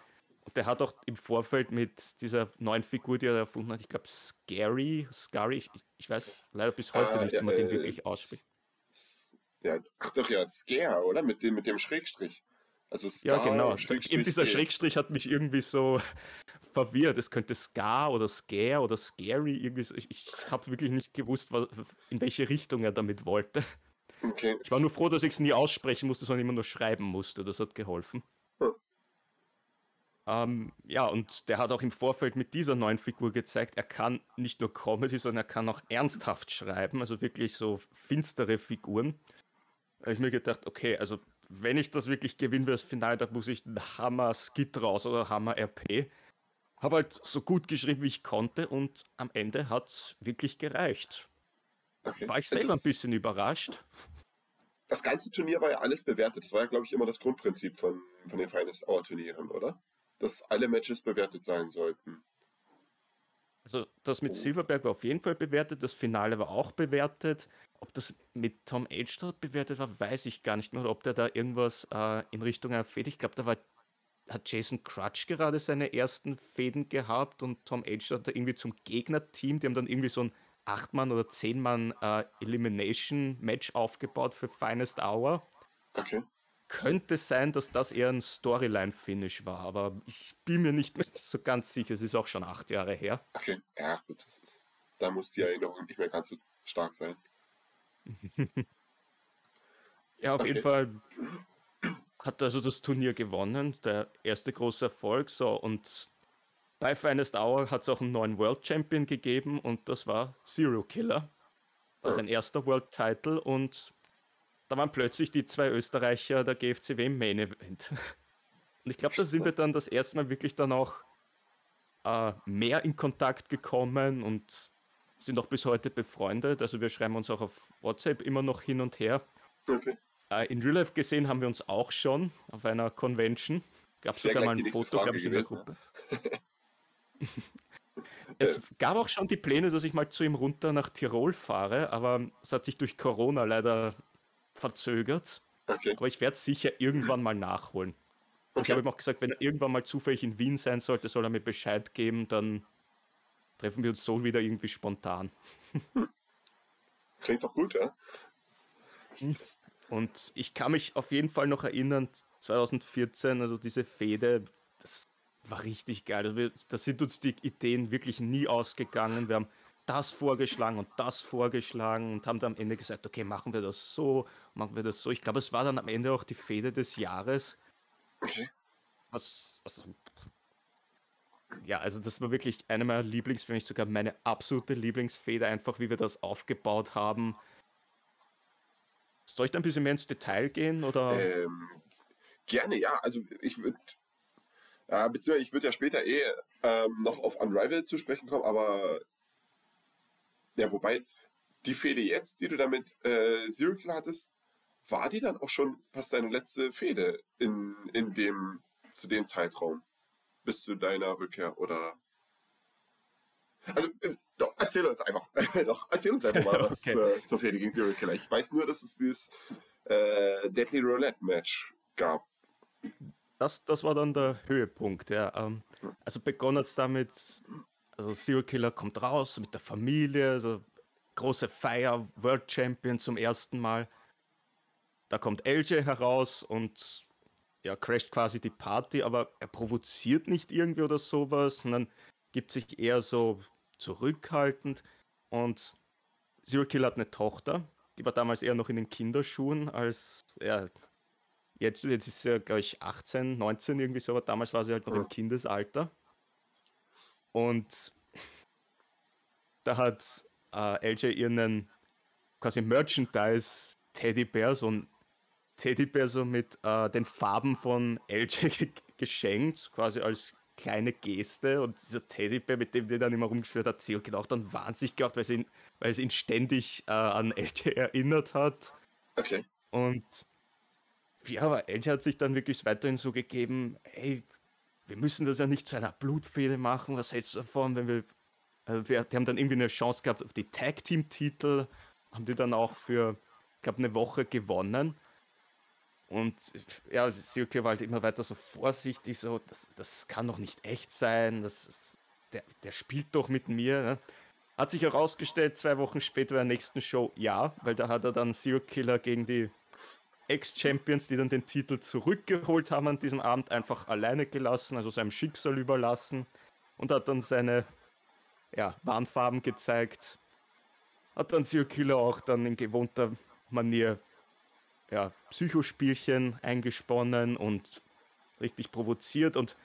[SPEAKER 12] Und der hat auch im Vorfeld mit dieser neuen Figur, die er erfunden hat, ich glaube Scary, Scary, ich, ich, weiß leider bis heute ah, nicht, wie man äh, den wirklich ausspricht.
[SPEAKER 11] Ja, ach doch ja, Scare, oder? Mit dem, mit dem Schrägstrich.
[SPEAKER 12] Also Scar ja, genau. Schrägstrich Eben dieser Schrägstrich hat mich irgendwie so verwirrt. Es könnte Scar oder Scare oder Scary irgendwie so. Ich, ich habe wirklich nicht gewusst, was, in welche Richtung er damit wollte. Okay. Ich war nur froh, dass ich es nie aussprechen musste, sondern immer nur schreiben musste. Das hat geholfen. Hm. Ähm, ja, und der hat auch im Vorfeld mit dieser neuen Figur gezeigt, er kann nicht nur Comedy, sondern er kann auch ernsthaft schreiben, also wirklich so finstere Figuren. Da habe ich mir gedacht, okay, also wenn ich das wirklich gewinnen will, das Finale, da muss ich einen Hammer-Skit raus oder Hammer-RP. Habe halt so gut geschrieben, wie ich konnte und am Ende hat es wirklich gereicht. Okay. War ich selber ein bisschen überrascht.
[SPEAKER 11] Das ganze Turnier war ja alles bewertet. Das war ja, glaube ich, immer das Grundprinzip von, von den Finest Hour Turnieren, oder? Dass alle Matches bewertet sein sollten.
[SPEAKER 12] Also das mit Silverberg war auf jeden Fall bewertet, das Finale war auch bewertet. Ob das mit Tom Age dort bewertet war, weiß ich gar nicht mehr. Oder ob der da irgendwas äh, in Richtung einer Fehde, ich glaube, da war, hat Jason Crutch gerade seine ersten Fäden gehabt und Tom Age hat da irgendwie zum Gegnerteam, die haben dann irgendwie so ein 8-Mann- oder 10-Mann äh, aufgebaut für Finest Hour. Okay. Könnte sein, dass das eher ein Storyline-Finish war, aber ich bin mir nicht so ganz sicher. Es ist auch schon acht Jahre her.
[SPEAKER 11] Okay, ja, gut, das ist. Da muss die Erinnerung nicht mehr ganz so stark sein.
[SPEAKER 12] ja, auf okay. jeden Fall hat also das Turnier gewonnen, der erste große Erfolg. So, und bei Finest Hour hat es auch einen neuen World Champion gegeben und das war Zero Killer. Das ist ein erster World Title und da waren plötzlich die zwei Österreicher der GFCW im Main Event. Und ich glaube, da sind wir dann das erste Mal wirklich dann auch äh, mehr in Kontakt gekommen und sind auch bis heute befreundet. Also wir schreiben uns auch auf WhatsApp immer noch hin und her. Okay. Äh, in Real Life gesehen haben wir uns auch schon auf einer Convention. Gab sogar mal ein Foto, glaube ich, in der Gruppe. es gab auch schon die Pläne, dass ich mal zu ihm runter nach Tirol fahre, aber es hat sich durch Corona leider verzögert. Okay. Aber ich werde sicher irgendwann mal nachholen. Okay. Ich habe ihm auch gesagt, wenn er irgendwann mal zufällig in Wien sein sollte, soll er mir Bescheid geben, dann treffen wir uns so wieder irgendwie spontan.
[SPEAKER 11] Klingt doch gut, ja?
[SPEAKER 12] Und ich kann mich auf jeden Fall noch erinnern, 2014, also diese Fehde, das war richtig geil. Also da sind uns die Ideen wirklich nie ausgegangen. Wir haben das vorgeschlagen und das vorgeschlagen und haben dann am Ende gesagt, okay, machen wir das so, machen wir das so. Ich glaube, es war dann am Ende auch die Fehde des Jahres. Okay. Was, also, ja, also das war wirklich eine meiner Lieblings, wenn nicht sogar meine absolute Lieblingsfeder, einfach wie wir das aufgebaut haben. Soll ich da ein bisschen mehr ins Detail gehen? Oder?
[SPEAKER 11] Ähm, gerne, ja. Also ich würde, äh, beziehungsweise ich würde ja später eh ähm, noch auf Unrivaled zu sprechen kommen, aber ja, wobei, die Fehde jetzt, die du damit äh, Zero Killer hattest, war die dann auch schon fast deine letzte Fehde in, in dem, zu dem Zeitraum? bis zu deiner Rückkehr oder. Also, äh, doch, erzähl uns einfach. doch, erzähl uns einfach mal was okay. äh, zur Fehde gegen Serial Killer. Ich weiß nur, dass es dieses äh, Deadly Roulette Match gab.
[SPEAKER 12] Das, das war dann der Höhepunkt, ja. Ähm, also begonnen es damit, also Serial Killer kommt raus mit der Familie, also große Feier, World Champion zum ersten Mal. Da kommt LJ heraus und ja, crasht quasi die Party, aber er provoziert nicht irgendwie oder sowas, sondern gibt sich eher so zurückhaltend. Und Zero Kill hat eine Tochter, die war damals eher noch in den Kinderschuhen, als er. Jetzt, jetzt ist sie, glaube ich, 18, 19 irgendwie so, aber damals war sie halt noch im Kindesalter. Und da hat äh, LJ ihren quasi Merchandise Teddybär, so ein Teddybär so mit äh, den Farben von LJ geschenkt, quasi als kleine Geste. Und dieser Teddybär, mit dem der dann immer rumgeführt hat, Theo auch dann wahnsinnig gehabt, weil, ihn, weil es ihn ständig äh, an LJ erinnert hat.
[SPEAKER 11] Okay.
[SPEAKER 12] Und ja, aber LJ hat sich dann wirklich weiterhin so gegeben, hey, wir müssen das ja nicht zu einer Blutfehde machen, was hältst du davon, wenn wir, also wir, die haben dann irgendwie eine Chance gehabt auf die Tag-Team-Titel, haben die dann auch für, ich glaube, eine Woche gewonnen. Und ja, Silke war halt immer weiter so vorsichtig, so, das, das kann doch nicht echt sein, das, der, der spielt doch mit mir. Ne? Hat sich herausgestellt, zwei Wochen später bei der nächsten Show, ja, weil da hat er dann Zero Killer gegen die Ex-Champions, die dann den Titel zurückgeholt haben an diesem Abend, einfach alleine gelassen, also seinem Schicksal überlassen und hat dann seine ja, Warnfarben gezeigt. Hat dann Zero Killer auch dann in gewohnter Manier ja, Psychospielchen eingesponnen und richtig provoziert und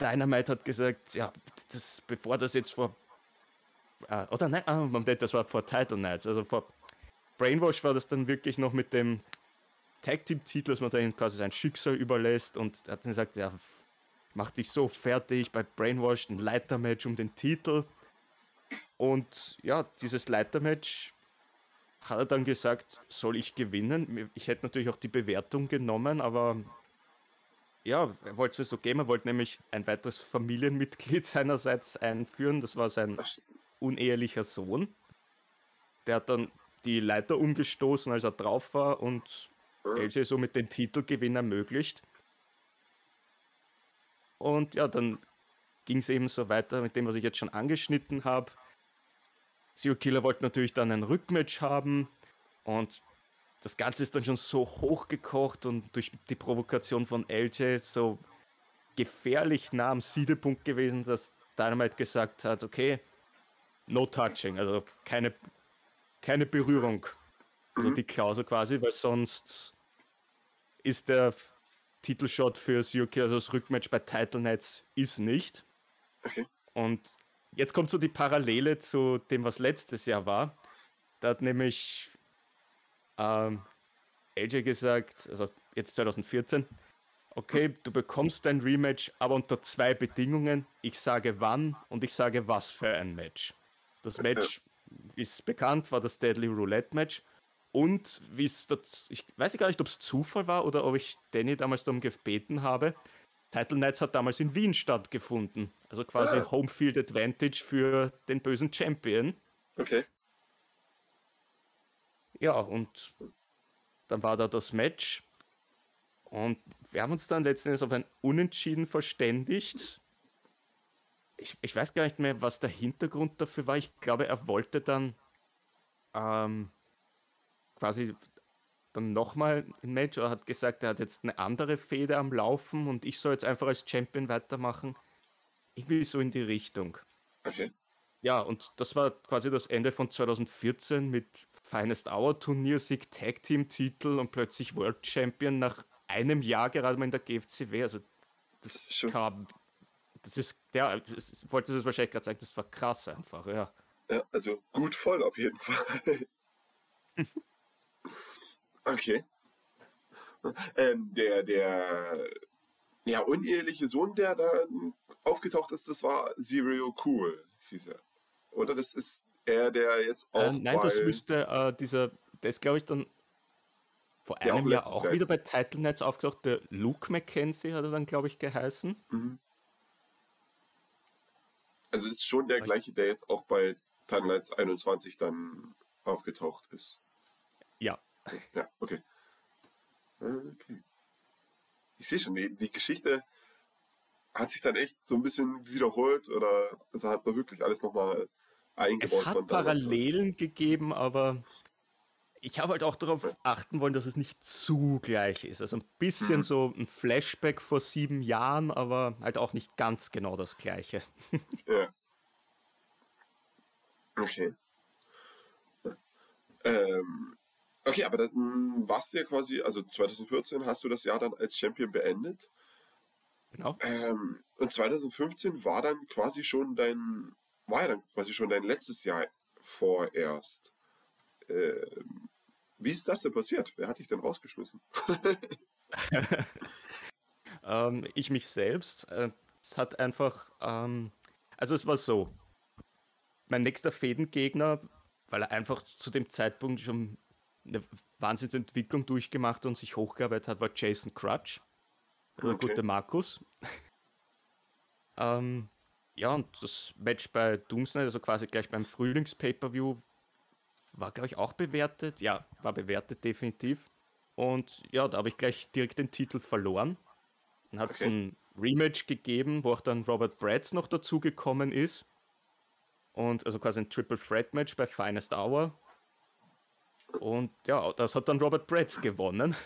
[SPEAKER 12] Dynamite hat gesagt, ja, das, bevor das jetzt vor äh, oder nein, ah, das war vor Title Nights, also vor Brainwash war das dann wirklich noch mit dem Tag Team Titel, dass man da quasi sein Schicksal überlässt und er hat dann gesagt, ja, mach dich so fertig bei Brainwash, ein Leitermatch um den Titel. Und ja, dieses Leitermatch hat er dann gesagt, soll ich gewinnen? Ich hätte natürlich auch die Bewertung genommen, aber ja, er wollte es mir so geben. Er wollte nämlich ein weiteres Familienmitglied seinerseits einführen. Das war sein unehelicher Sohn. Der hat dann die Leiter umgestoßen, als er drauf war und LJ somit den Titelgewinn ermöglicht. Und ja, dann ging es eben so weiter mit dem, was ich jetzt schon angeschnitten habe. Zero Killer wollte natürlich dann ein Rückmatch haben und das Ganze ist dann schon so hochgekocht und durch die Provokation von LJ so gefährlich nah am Siedepunkt gewesen, dass Dynamite gesagt hat, okay, no touching, also keine, keine Berührung. Also die Klausel quasi, weil sonst ist der Titelshot für Suki, also das Rückmatch bei Title Nights, ist nicht. Okay. Und jetzt kommt so die Parallele zu dem, was letztes Jahr war. Da hat nämlich ähm, AJ gesagt, also jetzt 2014, okay, du bekommst dein Rematch, aber unter zwei Bedingungen. Ich sage wann und ich sage was für ein Match. Das Match ist bekannt, war das Deadly Roulette Match. Und wie es das, ich weiß gar nicht, ob es Zufall war oder ob ich Danny damals darum gebeten habe. Title Nights hat damals in Wien stattgefunden. Also quasi ah. Homefield Advantage für den bösen Champion.
[SPEAKER 11] Okay.
[SPEAKER 12] Ja, und dann war da das Match. Und wir haben uns dann letztendlich auf ein Unentschieden verständigt. Ich, ich weiß gar nicht mehr, was der Hintergrund dafür war. Ich glaube, er wollte dann ähm, quasi dann nochmal ein Match oder hat gesagt, er hat jetzt eine andere Fehde am Laufen und ich soll jetzt einfach als Champion weitermachen. Irgendwie so in die Richtung.
[SPEAKER 11] Okay.
[SPEAKER 12] Ja, und das war quasi das Ende von 2014 mit Finest Hour Turnier, Sieg Tag Team Titel und plötzlich World Champion nach einem Jahr gerade mal in der GFCW. Also das, das ist schon. Kam, das ist, ja, das wollte es wahrscheinlich gerade sagen, das war krass einfach, ja.
[SPEAKER 11] Ja, also gut voll auf jeden Fall. Okay. Ähm, der, der ja, uneheliche Sohn, der da aufgetaucht ist, das war Zero Cool, hieß er. Oder das ist er, der jetzt auch. Äh,
[SPEAKER 12] nein, das müsste äh, dieser, der ist, glaube ich, dann vor einem Jahr auch Jahr wieder bei Title Nights aufgetaucht. Der Luke McKenzie hat er dann, glaube ich, geheißen. Mhm.
[SPEAKER 11] Also ist schon der gleiche, der jetzt auch bei Title Nights 21 dann aufgetaucht ist.
[SPEAKER 12] Ja.
[SPEAKER 11] Ja, okay. Okay. Ich sehe schon, die, die Geschichte hat sich dann echt so ein bisschen wiederholt oder also hat man wirklich alles nochmal eingebaut.
[SPEAKER 12] Es hat Parallelen gegeben, aber ich habe halt auch darauf achten wollen, dass es nicht zu gleich ist. Also ein bisschen hm. so ein Flashback vor sieben Jahren, aber halt auch nicht ganz genau das gleiche.
[SPEAKER 11] ja. Okay. Ähm, Okay, aber das hm, warst du ja quasi, also 2014 hast du das Jahr dann als Champion beendet.
[SPEAKER 12] genau.
[SPEAKER 11] Ähm, und 2015 war dann quasi schon dein, war ja dann quasi schon dein letztes Jahr vorerst. Ähm, wie ist das denn passiert? Wer hat dich denn rausgeschmissen?
[SPEAKER 12] ähm, ich mich selbst. Äh, es hat einfach, ähm, also es war so, mein nächster Fädengegner, weil er einfach zu dem Zeitpunkt schon eine Wahnsinnsentwicklung durchgemacht und sich hochgearbeitet hat, war Jason Crutch. Der okay. gute Markus. ähm, ja, und das Match bei Doomsday, also quasi gleich beim Frühlings-Pay-Per-View, war, glaube ich, auch bewertet. Ja, war bewertet definitiv. Und ja, da habe ich gleich direkt den Titel verloren. Dann hat es okay. ein Rematch gegeben, wo auch dann Robert Bratz noch dazugekommen ist. Und also quasi ein Triple Threat Match bei Finest Hour. Und ja, das hat dann Robert Bratz gewonnen.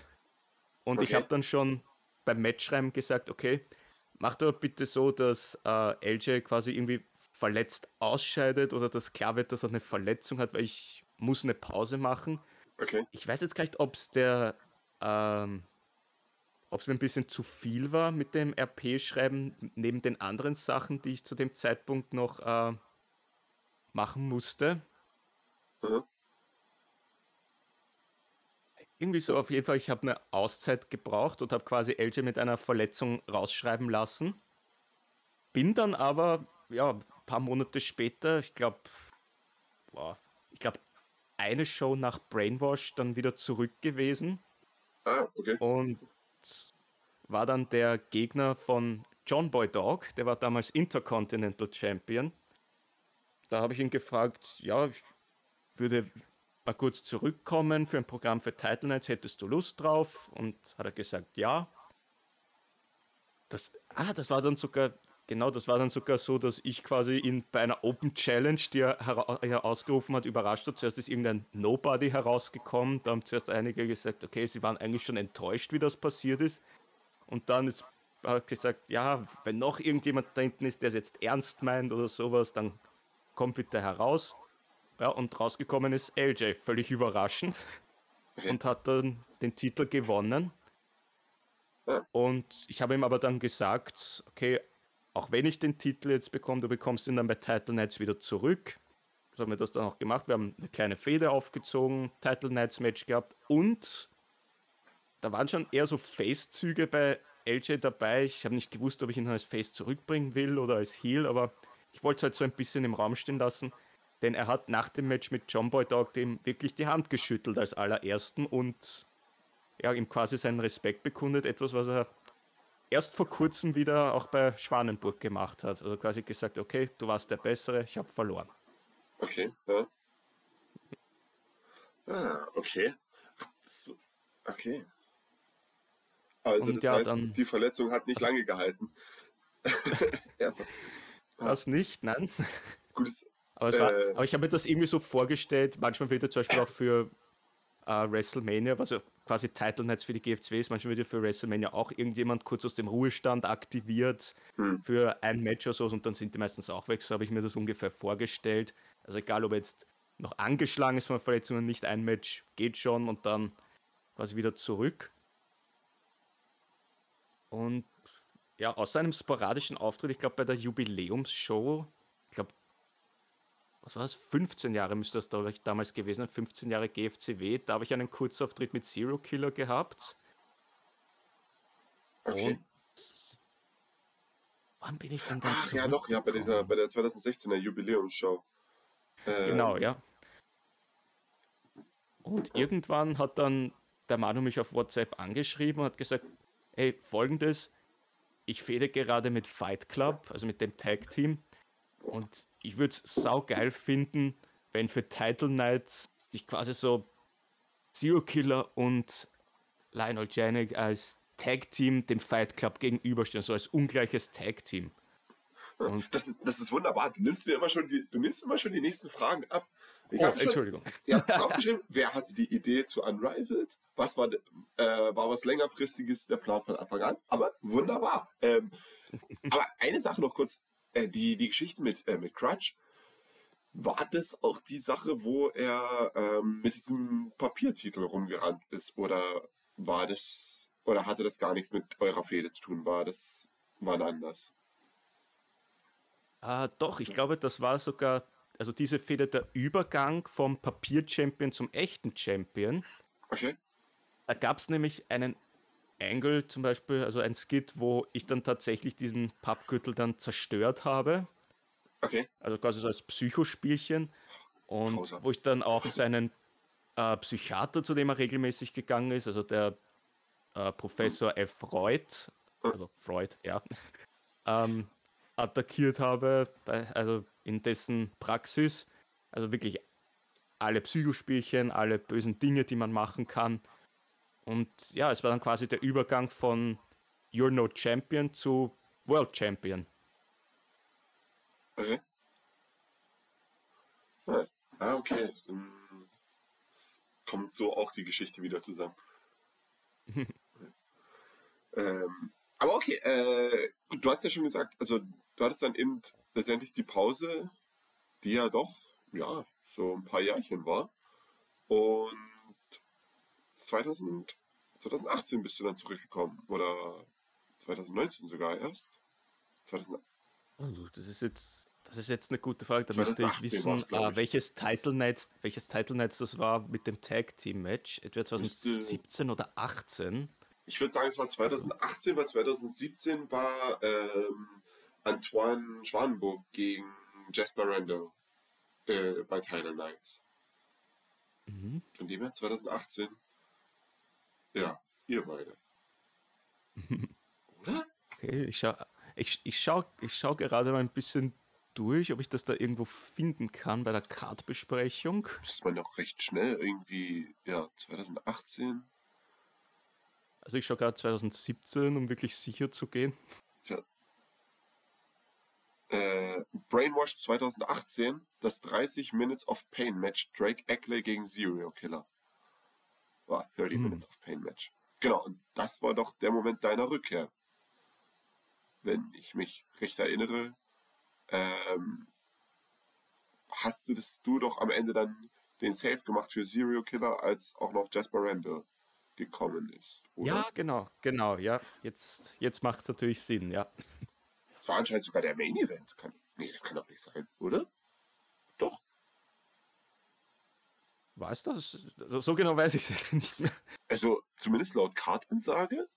[SPEAKER 12] Und okay. ich habe dann schon beim Matchschreiben gesagt, okay, mach doch bitte so, dass äh, LJ quasi irgendwie verletzt ausscheidet oder dass klar wird, dass er eine Verletzung hat, weil ich muss eine Pause machen.
[SPEAKER 11] Okay.
[SPEAKER 12] Ich weiß jetzt gar nicht, ob es der ähm, ob es mir ein bisschen zu viel war mit dem RP-Schreiben, neben den anderen Sachen, die ich zu dem Zeitpunkt noch äh, machen musste. Mhm. Irgendwie so auf jeden Fall, ich habe eine Auszeit gebraucht und habe quasi LJ mit einer Verletzung rausschreiben lassen. Bin dann aber, ja, ein paar Monate später, ich glaube, ich glaube, eine Show nach Brainwash dann wieder zurück gewesen.
[SPEAKER 11] Ah, okay.
[SPEAKER 12] Und war dann der Gegner von John Boy Dog, der war damals Intercontinental Champion. Da habe ich ihn gefragt, ja, ich würde mal kurz zurückkommen für ein Programm für Title Nights, hättest du Lust drauf? Und hat er gesagt, ja. Das, ah, das war dann sogar, genau, das war dann sogar so, dass ich quasi ihn bei einer Open Challenge, die er herausgerufen hat, überrascht hat. Zuerst ist irgendein Nobody herausgekommen. Da haben zuerst einige gesagt, okay, sie waren eigentlich schon enttäuscht, wie das passiert ist. Und dann ist hat gesagt, ja, wenn noch irgendjemand da hinten ist, der es jetzt ernst meint oder sowas, dann komm bitte heraus. Ja, und rausgekommen ist LJ, völlig überraschend. Okay. Und hat dann den Titel gewonnen. Ja. Und ich habe ihm aber dann gesagt, okay, auch wenn ich den Titel jetzt bekomme, du bekommst ihn dann bei Title Nights wieder zurück. So haben wir das dann auch gemacht. Wir haben eine kleine Feder aufgezogen, Title Nights Match gehabt und da waren schon eher so Face-Züge bei LJ dabei. Ich habe nicht gewusst, ob ich ihn als Face zurückbringen will oder als Heel, aber ich wollte es halt so ein bisschen im Raum stehen lassen. Denn er hat nach dem Match mit John Boy Dog dem wirklich die Hand geschüttelt als allerersten und ja, ihm quasi seinen Respekt bekundet. Etwas, was er erst vor kurzem wieder auch bei Schwanenburg gemacht hat. Also quasi gesagt, okay, du warst der Bessere, ich habe verloren.
[SPEAKER 11] Okay, ja. Ah, okay. Okay. Also und das ja, heißt, dann, die Verletzung hat nicht lange gehalten.
[SPEAKER 12] das nicht, nein.
[SPEAKER 11] Gutes.
[SPEAKER 12] Aber, war, äh, aber ich habe mir das irgendwie so vorgestellt, manchmal wird er zum Beispiel auch für äh, WrestleMania, was ja quasi Title Nights für die GFC ist, manchmal wird ja für WrestleMania auch irgendjemand kurz aus dem Ruhestand aktiviert hm. für ein Match oder so und dann sind die meistens auch weg. So habe ich mir das ungefähr vorgestellt. Also egal, ob er jetzt noch angeschlagen ist von Verletzungen, nicht ein Match geht schon und dann quasi wieder zurück. Und ja, außer einem sporadischen Auftritt, ich glaube bei der Jubiläumsshow, was war das? 15 Jahre müsste das da damals gewesen sein, 15 Jahre GFCW, da habe ich einen Kurzauftritt mit Zero Killer gehabt.
[SPEAKER 11] Okay.
[SPEAKER 12] Und wann bin ich denn da?
[SPEAKER 11] Ach, ja, doch, ja, bei dieser, bei der 2016er Jubiläumsshow.
[SPEAKER 12] Ähm, genau, ja. Und irgendwann hat dann der Manu mich auf WhatsApp angeschrieben und hat gesagt, hey, folgendes, ich fehde gerade mit Fight Club, also mit dem Tag Team, und ich würde es saugeil finden, wenn für Title Nights ich quasi so Zero Killer und Lionel Janik als Tag Team dem Fight Club gegenüberstehen, so als ungleiches Tag Team.
[SPEAKER 11] das, ist, das ist wunderbar. Du nimmst mir immer schon die, du nimmst immer schon die nächsten Fragen ab.
[SPEAKER 12] Ich oh, Entschuldigung.
[SPEAKER 11] Ja, draufgeschrieben, wer hatte die Idee zu Unrivaled? Was war, äh, war was längerfristiges der Plan von Anfang an? Aber wunderbar. Ähm, aber eine Sache noch kurz. Äh, die, die Geschichte mit, äh, mit Crutch, war das auch die Sache, wo er ähm, mit diesem Papiertitel rumgerannt ist? Oder war das, oder hatte das gar nichts mit eurer Fehde zu tun? War das wann anders.
[SPEAKER 12] Ah, doch, ich glaube, das war sogar, also diese Fehde der Übergang vom Papier-Champion zum echten Champion.
[SPEAKER 11] Okay.
[SPEAKER 12] Da gab es nämlich einen Angle zum Beispiel, also ein Skit, wo ich dann tatsächlich diesen Pappgürtel dann zerstört habe.
[SPEAKER 11] Okay.
[SPEAKER 12] Also quasi so als Psychospielchen. Und
[SPEAKER 11] Grausam.
[SPEAKER 12] wo ich dann auch seinen äh, Psychiater, zu dem er regelmäßig gegangen ist, also der äh, Professor F. Freud, also Freud, ja, ähm, attackiert habe, bei, also in dessen Praxis. Also wirklich alle Psychospielchen, alle bösen Dinge, die man machen kann. Und ja, es war dann quasi der Übergang von You're No Champion zu World Champion.
[SPEAKER 11] Okay. Ah, okay. Dann kommt so auch die Geschichte wieder zusammen. ähm, aber okay, äh, du hast ja schon gesagt, also du hattest dann eben letztendlich die Pause, die ja doch, ja, so ein paar Jahrchen war. Und 2000, 2018 bist du dann zurückgekommen. Oder 2019 sogar erst. 2000,
[SPEAKER 12] Oh, das ist jetzt, das ist jetzt eine gute Frage. Da müsste ich
[SPEAKER 11] 2018 war's,
[SPEAKER 12] wissen,
[SPEAKER 11] ich.
[SPEAKER 12] welches Title Nights, welches Title Nights das war mit dem Tag Team Match. Etwa 2017 oder 18.
[SPEAKER 11] Ich würde sagen, es war 2018, weil 2017 war ähm, Antoine Schwanenburg gegen Jasper Rando äh, bei Title Knights.
[SPEAKER 12] Mhm.
[SPEAKER 11] Von dem her 2018. Ja, ihr beide. Oder?
[SPEAKER 12] Okay, ich schaue ich, ich schau, ich schau gerade mal ein bisschen durch, ob ich das da irgendwo finden kann bei der Card-Besprechung.
[SPEAKER 11] Das ist man doch recht schnell irgendwie, ja, 2018.
[SPEAKER 12] Also ich schaue gerade 2017, um wirklich sicher zu gehen.
[SPEAKER 11] Ja. Äh, Brainwash 2018, das 30 Minutes of Pain Match, Drake Eckley gegen Serial Killer. War 30
[SPEAKER 12] Hm.
[SPEAKER 11] Minutes of Pain Match. Genau, und das war doch der Moment deiner Rückkehr. Wenn ich mich recht erinnere, ähm, hast du das du doch am Ende dann den Save gemacht für Serial Killer, als auch noch Jasper Randall gekommen ist, oder?
[SPEAKER 12] Ja, genau, genau, ja. Jetzt, jetzt macht es natürlich Sinn, ja.
[SPEAKER 11] Das war anscheinend sogar der Main Event. Kann, nee, das kann doch nicht sein, oder? Doch.
[SPEAKER 12] Weiß das? Also so genau weiß ich es nicht mehr.
[SPEAKER 11] Also, zumindest laut Kartansage,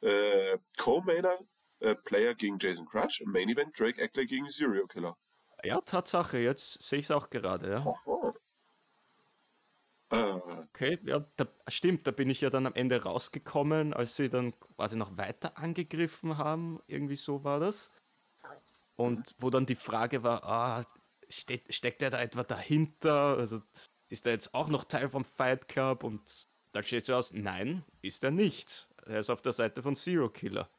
[SPEAKER 11] äh, Co-Mainer, äh, Player gegen Jason Crutch, im Main Event Drake Eckley gegen Serial Killer.
[SPEAKER 12] Ja, Tatsache, jetzt sehe ich es auch gerade, ja.
[SPEAKER 11] Äh,
[SPEAKER 12] Okay, ja, da, stimmt, da bin ich ja dann am Ende rausgekommen, als sie dann quasi noch weiter angegriffen haben, irgendwie so war das. Und wo dann die Frage war, ah, steht, steckt er da etwa dahinter? Also ist er jetzt auch noch Teil vom Fight Club? Und da steht so aus, nein, ist er nicht. Er ist auf der Seite von Zero Killer.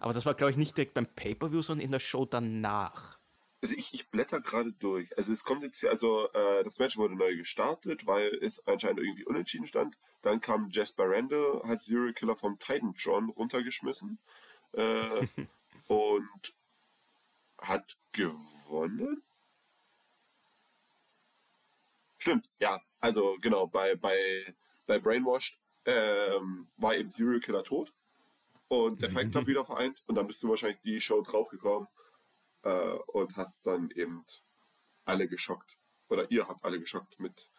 [SPEAKER 12] Aber das war, glaube ich, nicht direkt beim Pay-Per-View, sondern in der Show danach.
[SPEAKER 11] also ich, ich blätter gerade durch. Also es kommt jetzt hier, also äh, das Match wurde neu gestartet, weil es anscheinend irgendwie unentschieden stand. Dann kam Jasper Randall, hat Serial Killer vom Titantron runtergeschmissen äh, und hat gewonnen. Stimmt, ja. Also genau, bei, bei, bei Brainwashed ähm, war eben Serial Killer tot und der Fight Club wieder vereint und dann bist du wahrscheinlich die Show draufgekommen äh, und hast dann eben alle geschockt. Oder ihr habt alle geschockt mit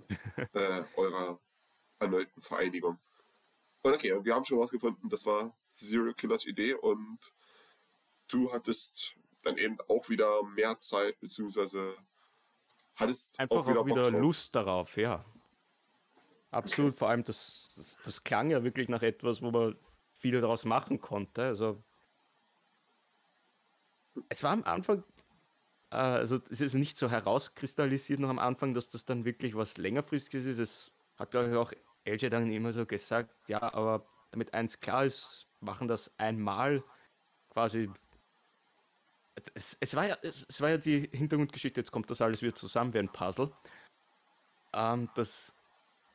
[SPEAKER 11] äh, eurer erneuten Vereinigung. Und okay, und wir haben schon rausgefunden, das war Serial Killers Idee und du hattest dann eben auch wieder mehr Zeit, beziehungsweise hattest
[SPEAKER 12] Einfach
[SPEAKER 11] auch wieder,
[SPEAKER 12] auch wieder. Lust darauf, ja. Absolut, vor allem das, das, das klang ja wirklich nach etwas, wo man viel daraus machen konnte. Also es war am Anfang, äh, also es ist nicht so herauskristallisiert noch am Anfang, dass das dann wirklich was längerfristiges ist. Es hat, glaube ich, auch LJ dann immer so gesagt, ja, aber damit eins klar ist, machen das einmal quasi. Es, es, war ja, es, es war ja die Hintergrundgeschichte, jetzt kommt das alles wieder zusammen wie ein Puzzle. Ähm, dass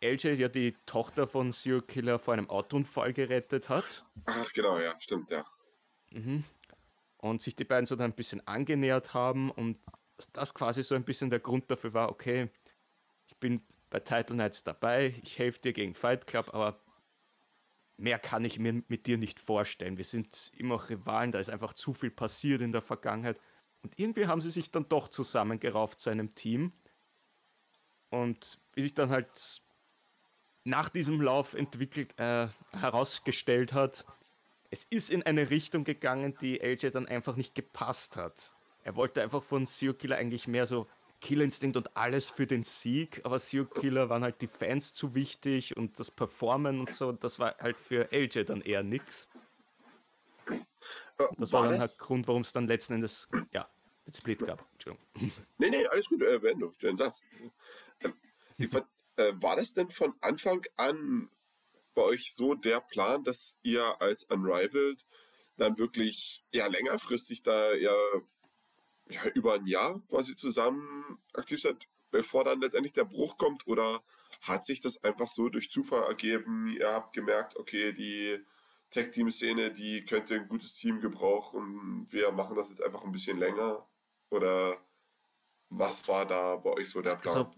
[SPEAKER 12] LJ ja die Tochter von Serial Killer vor einem Autounfall gerettet hat.
[SPEAKER 11] Ach, genau, ja, stimmt, ja.
[SPEAKER 12] Mhm. Und sich die beiden so dann ein bisschen angenähert haben und dass das quasi so ein bisschen der Grund dafür war, okay, ich bin bei Title Nights dabei, ich helfe dir gegen Fight Club, aber mehr kann ich mir mit dir nicht vorstellen. Wir sind immer Rivalen, da ist einfach zu viel passiert in der Vergangenheit. Und irgendwie haben sie sich dann doch zusammengerauft zu einem Team. Und wie sich dann halt nach diesem Lauf entwickelt, äh, herausgestellt hat, es ist in eine Richtung gegangen, die LJ dann einfach nicht gepasst hat. Er wollte einfach von Zero Killer eigentlich mehr so Killer Instinct und alles für den Sieg, aber Zero Killer waren halt die Fans zu wichtig und das Performen und so, das war halt für LJ dann eher nix. Das war, war dann das? halt Grund, warum es dann letzten Endes, ja, den Split gab. Entschuldigung.
[SPEAKER 11] Nee, nee, alles gut, äh, wenn du den Satz. Äh, äh, war das denn von Anfang an bei euch so der Plan, dass ihr als Unrivaled dann wirklich ja längerfristig da ja, ja über ein Jahr quasi zusammen aktiv seid, bevor dann letztendlich der Bruch kommt? Oder hat sich das einfach so durch Zufall ergeben? Ihr habt gemerkt, okay, die Tech-Team-Szene, die könnte ein gutes Team gebrauchen. Wir machen das jetzt einfach ein bisschen länger. Oder was war da bei euch so der Plan?
[SPEAKER 12] Also,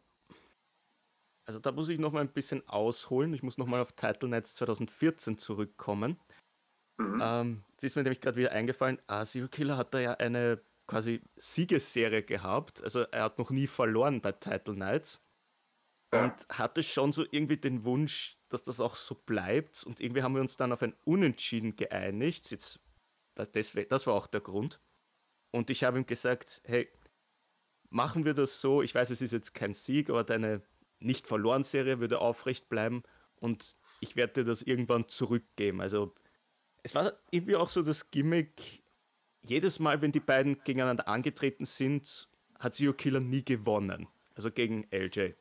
[SPEAKER 12] also da muss ich noch mal ein bisschen ausholen. Ich muss noch mal auf Title Nights 2014 zurückkommen. Mhm. Ähm, jetzt ist mir nämlich gerade wieder eingefallen, ah, Zero Killer hat da ja eine quasi Siegesserie gehabt. Also er hat noch nie verloren bei Title Nights. Ja. Und hatte schon so irgendwie den Wunsch, dass das auch so bleibt. Und irgendwie haben wir uns dann auf ein Unentschieden geeinigt. Jetzt, das, das war auch der Grund. Und ich habe ihm gesagt, hey, machen wir das so. Ich weiß, es ist jetzt kein Sieg, aber deine nicht verloren Serie würde aufrecht bleiben und ich werde dir das irgendwann zurückgeben. Also es war irgendwie auch so das Gimmick, jedes Mal, wenn die beiden gegeneinander angetreten sind, hat Zero Killer nie gewonnen. Also gegen LJ.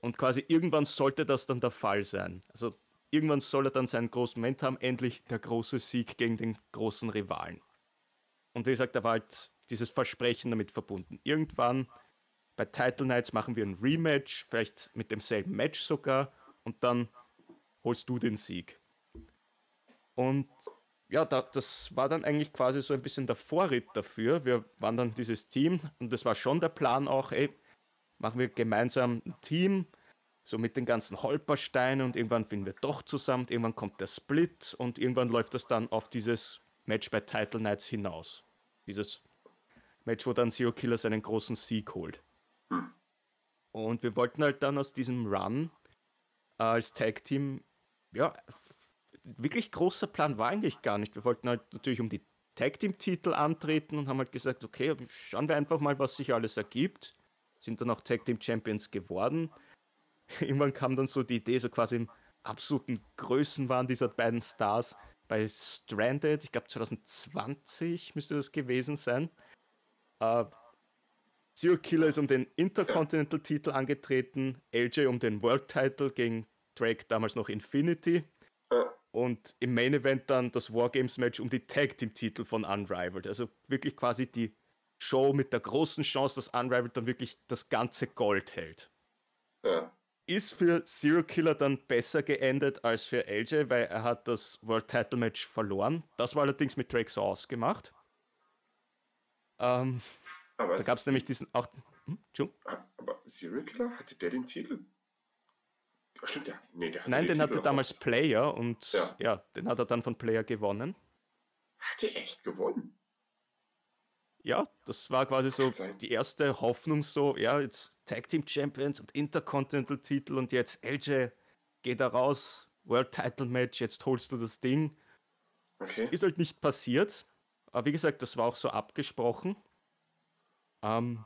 [SPEAKER 12] Und quasi irgendwann sollte das dann der Fall sein. Also irgendwann soll er dann seinen großen Moment haben, endlich der große Sieg gegen den großen Rivalen. Und wie gesagt, da war halt dieses Versprechen damit verbunden. Irgendwann bei Title Nights machen wir ein Rematch, vielleicht mit demselben Match sogar, und dann holst du den Sieg. Und ja, da, das war dann eigentlich quasi so ein bisschen der Vorritt dafür. Wir waren dann dieses Team und das war schon der Plan auch, ey, machen wir gemeinsam ein Team, so mit den ganzen Holpersteinen und irgendwann finden wir doch zusammen, irgendwann kommt der Split und irgendwann läuft das dann auf dieses Match bei Title Nights hinaus. Dieses Match, wo dann Zero Killer seinen großen Sieg holt. Und wir wollten halt dann aus diesem Run äh, als Tag-Team, ja, wirklich großer Plan war eigentlich gar nicht. Wir wollten halt natürlich um die Tag-Team-Titel antreten und haben halt gesagt, okay, schauen wir einfach mal, was sich alles ergibt. Sind dann auch Tag-Team-Champions geworden. Irgendwann kam dann so die Idee, so quasi im absoluten Größenwahn dieser beiden Stars bei Stranded, ich glaube 2020 müsste das gewesen sein. Äh, Zero Killer ist um den Intercontinental-Titel angetreten, LJ um den World-Title gegen Drake, damals noch Infinity. Und im Main Event dann das Wargames-Match um die Tag-Team-Titel von Unrivaled. Also wirklich quasi die Show mit der großen Chance, dass Unrivaled dann wirklich das ganze Gold hält. Ja. Ist für Zero Killer dann besser geendet als für LJ, weil er hat das World Title Match verloren. Das war allerdings mit Drake so ausgemacht. Ähm, da gab es nämlich diesen auch. Hm?
[SPEAKER 11] Aber Serial Killer hatte der den Titel? Stimmt, der, nee, der
[SPEAKER 12] hatte Nein, den, den hatte damals auch. Player und ja. ja. den hat er dann von Player gewonnen.
[SPEAKER 11] Hat er echt gewonnen?
[SPEAKER 12] Ja, das war quasi so die erste Hoffnung, so, ja, jetzt Tag Team Champions und Intercontinental Titel und jetzt LJ geht da raus, World Title Match, jetzt holst du das Ding. Okay. Ist halt nicht passiert. Aber wie gesagt, das war auch so abgesprochen. Ähm,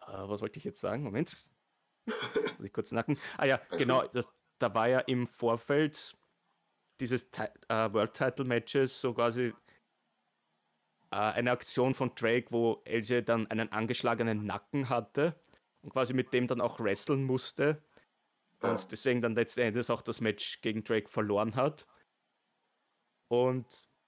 [SPEAKER 12] äh, was wollte ich jetzt sagen? Moment. Muss ich kurz nacken. Ah ja, genau. Das, da war ja im Vorfeld dieses äh, World Title Matches so quasi äh, eine Aktion von Drake, wo LJ dann einen angeschlagenen Nacken hatte und quasi mit dem dann auch wresteln musste. Und deswegen dann letzten Endes auch das Match gegen Drake verloren hat. Und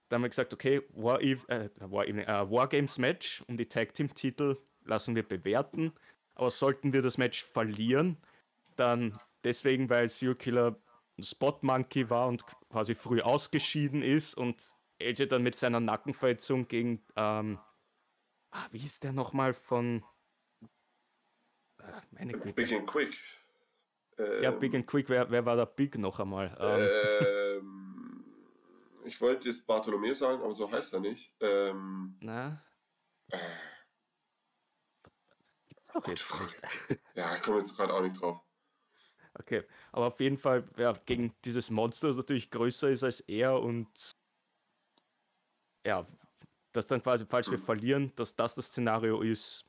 [SPEAKER 12] da haben wir gesagt, okay, War, äh, War, äh, Wargames Match um die Tag Team Titel lassen wir bewerten. Aber sollten wir das Match verlieren, dann deswegen, weil Zero Killer ein Spot Monkey war und quasi früh ausgeschieden ist und AJ dann mit seiner Nackenverletzung gegen, ähm, ah, wie ist der nochmal von,
[SPEAKER 11] äh, meine Güte. Big and Quick.
[SPEAKER 12] Ähm, ja, Big and Quick, wer, wer war da Big noch einmal?
[SPEAKER 11] Ähm, ich wollte jetzt Bartholomew sagen, aber so heißt er nicht. Ähm,
[SPEAKER 12] Na? Äh,
[SPEAKER 11] Gibt's doch jetzt nicht. ja, ich komme jetzt gerade auch nicht drauf.
[SPEAKER 12] Okay, aber auf jeden Fall, ja, gegen dieses Monster, das natürlich größer ist als er und ja, dass dann quasi, falls wir verlieren, dass das das Szenario ist,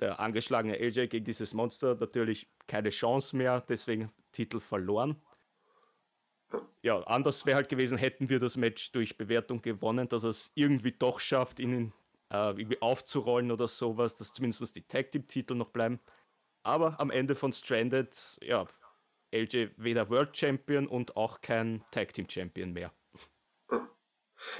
[SPEAKER 12] der angeschlagene LJ gegen dieses Monster natürlich keine Chance mehr, deswegen Titel verloren. Ja, anders wäre halt gewesen, hätten wir das Match durch Bewertung gewonnen, dass er es irgendwie doch schafft, ihn irgendwie aufzurollen oder sowas, dass zumindest die Tag Team Titel noch bleiben. Aber am Ende von Stranded, ja, LJ weder World Champion und auch kein Tag Team Champion mehr.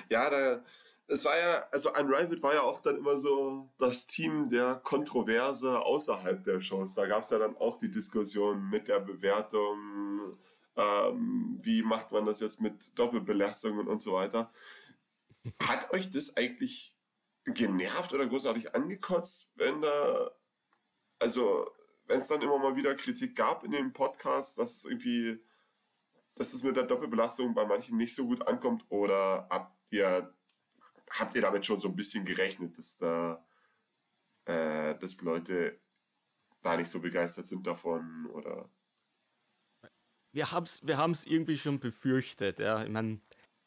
[SPEAKER 11] Ja, da, es war ja, also Unrivaled war ja auch dann immer so das Team der Kontroverse außerhalb der Shows. Da gab es ja dann auch die Diskussion mit der Bewertung, ähm, wie macht man das jetzt mit Doppelbelastungen und so weiter. Hat euch das eigentlich genervt oder großartig angekotzt, wenn da, also wenn es dann immer mal wieder Kritik gab in dem Podcast, dass es irgendwie, dass es mit der Doppelbelastung bei manchen nicht so gut ankommt oder habt ihr, habt ihr damit schon so ein bisschen gerechnet, dass da, äh, dass Leute da nicht so begeistert sind davon oder?
[SPEAKER 12] Wir haben es wir haben's irgendwie schon befürchtet, ja. Ich meine,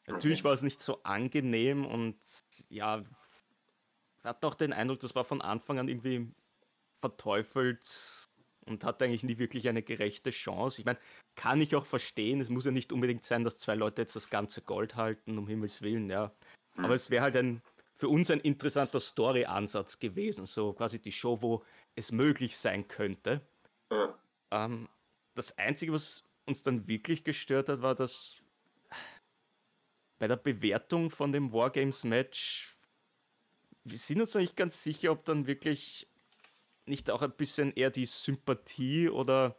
[SPEAKER 12] natürlich war es nicht so angenehm und ja, hat auch den Eindruck, das war von Anfang an irgendwie verteufelt und hat eigentlich nie wirklich eine gerechte Chance. Ich meine, kann ich auch verstehen, es muss ja nicht unbedingt sein, dass zwei Leute jetzt das ganze Gold halten, um Himmels Willen, ja. Aber es wäre halt ein, für uns ein interessanter Story-Ansatz gewesen, so quasi die Show, wo es möglich sein könnte. Ähm, das Einzige, was uns dann wirklich gestört hat, war, dass bei der Bewertung von dem Wargames-Match, wir sind uns nicht ganz sicher, ob dann wirklich nicht auch ein bisschen eher die Sympathie oder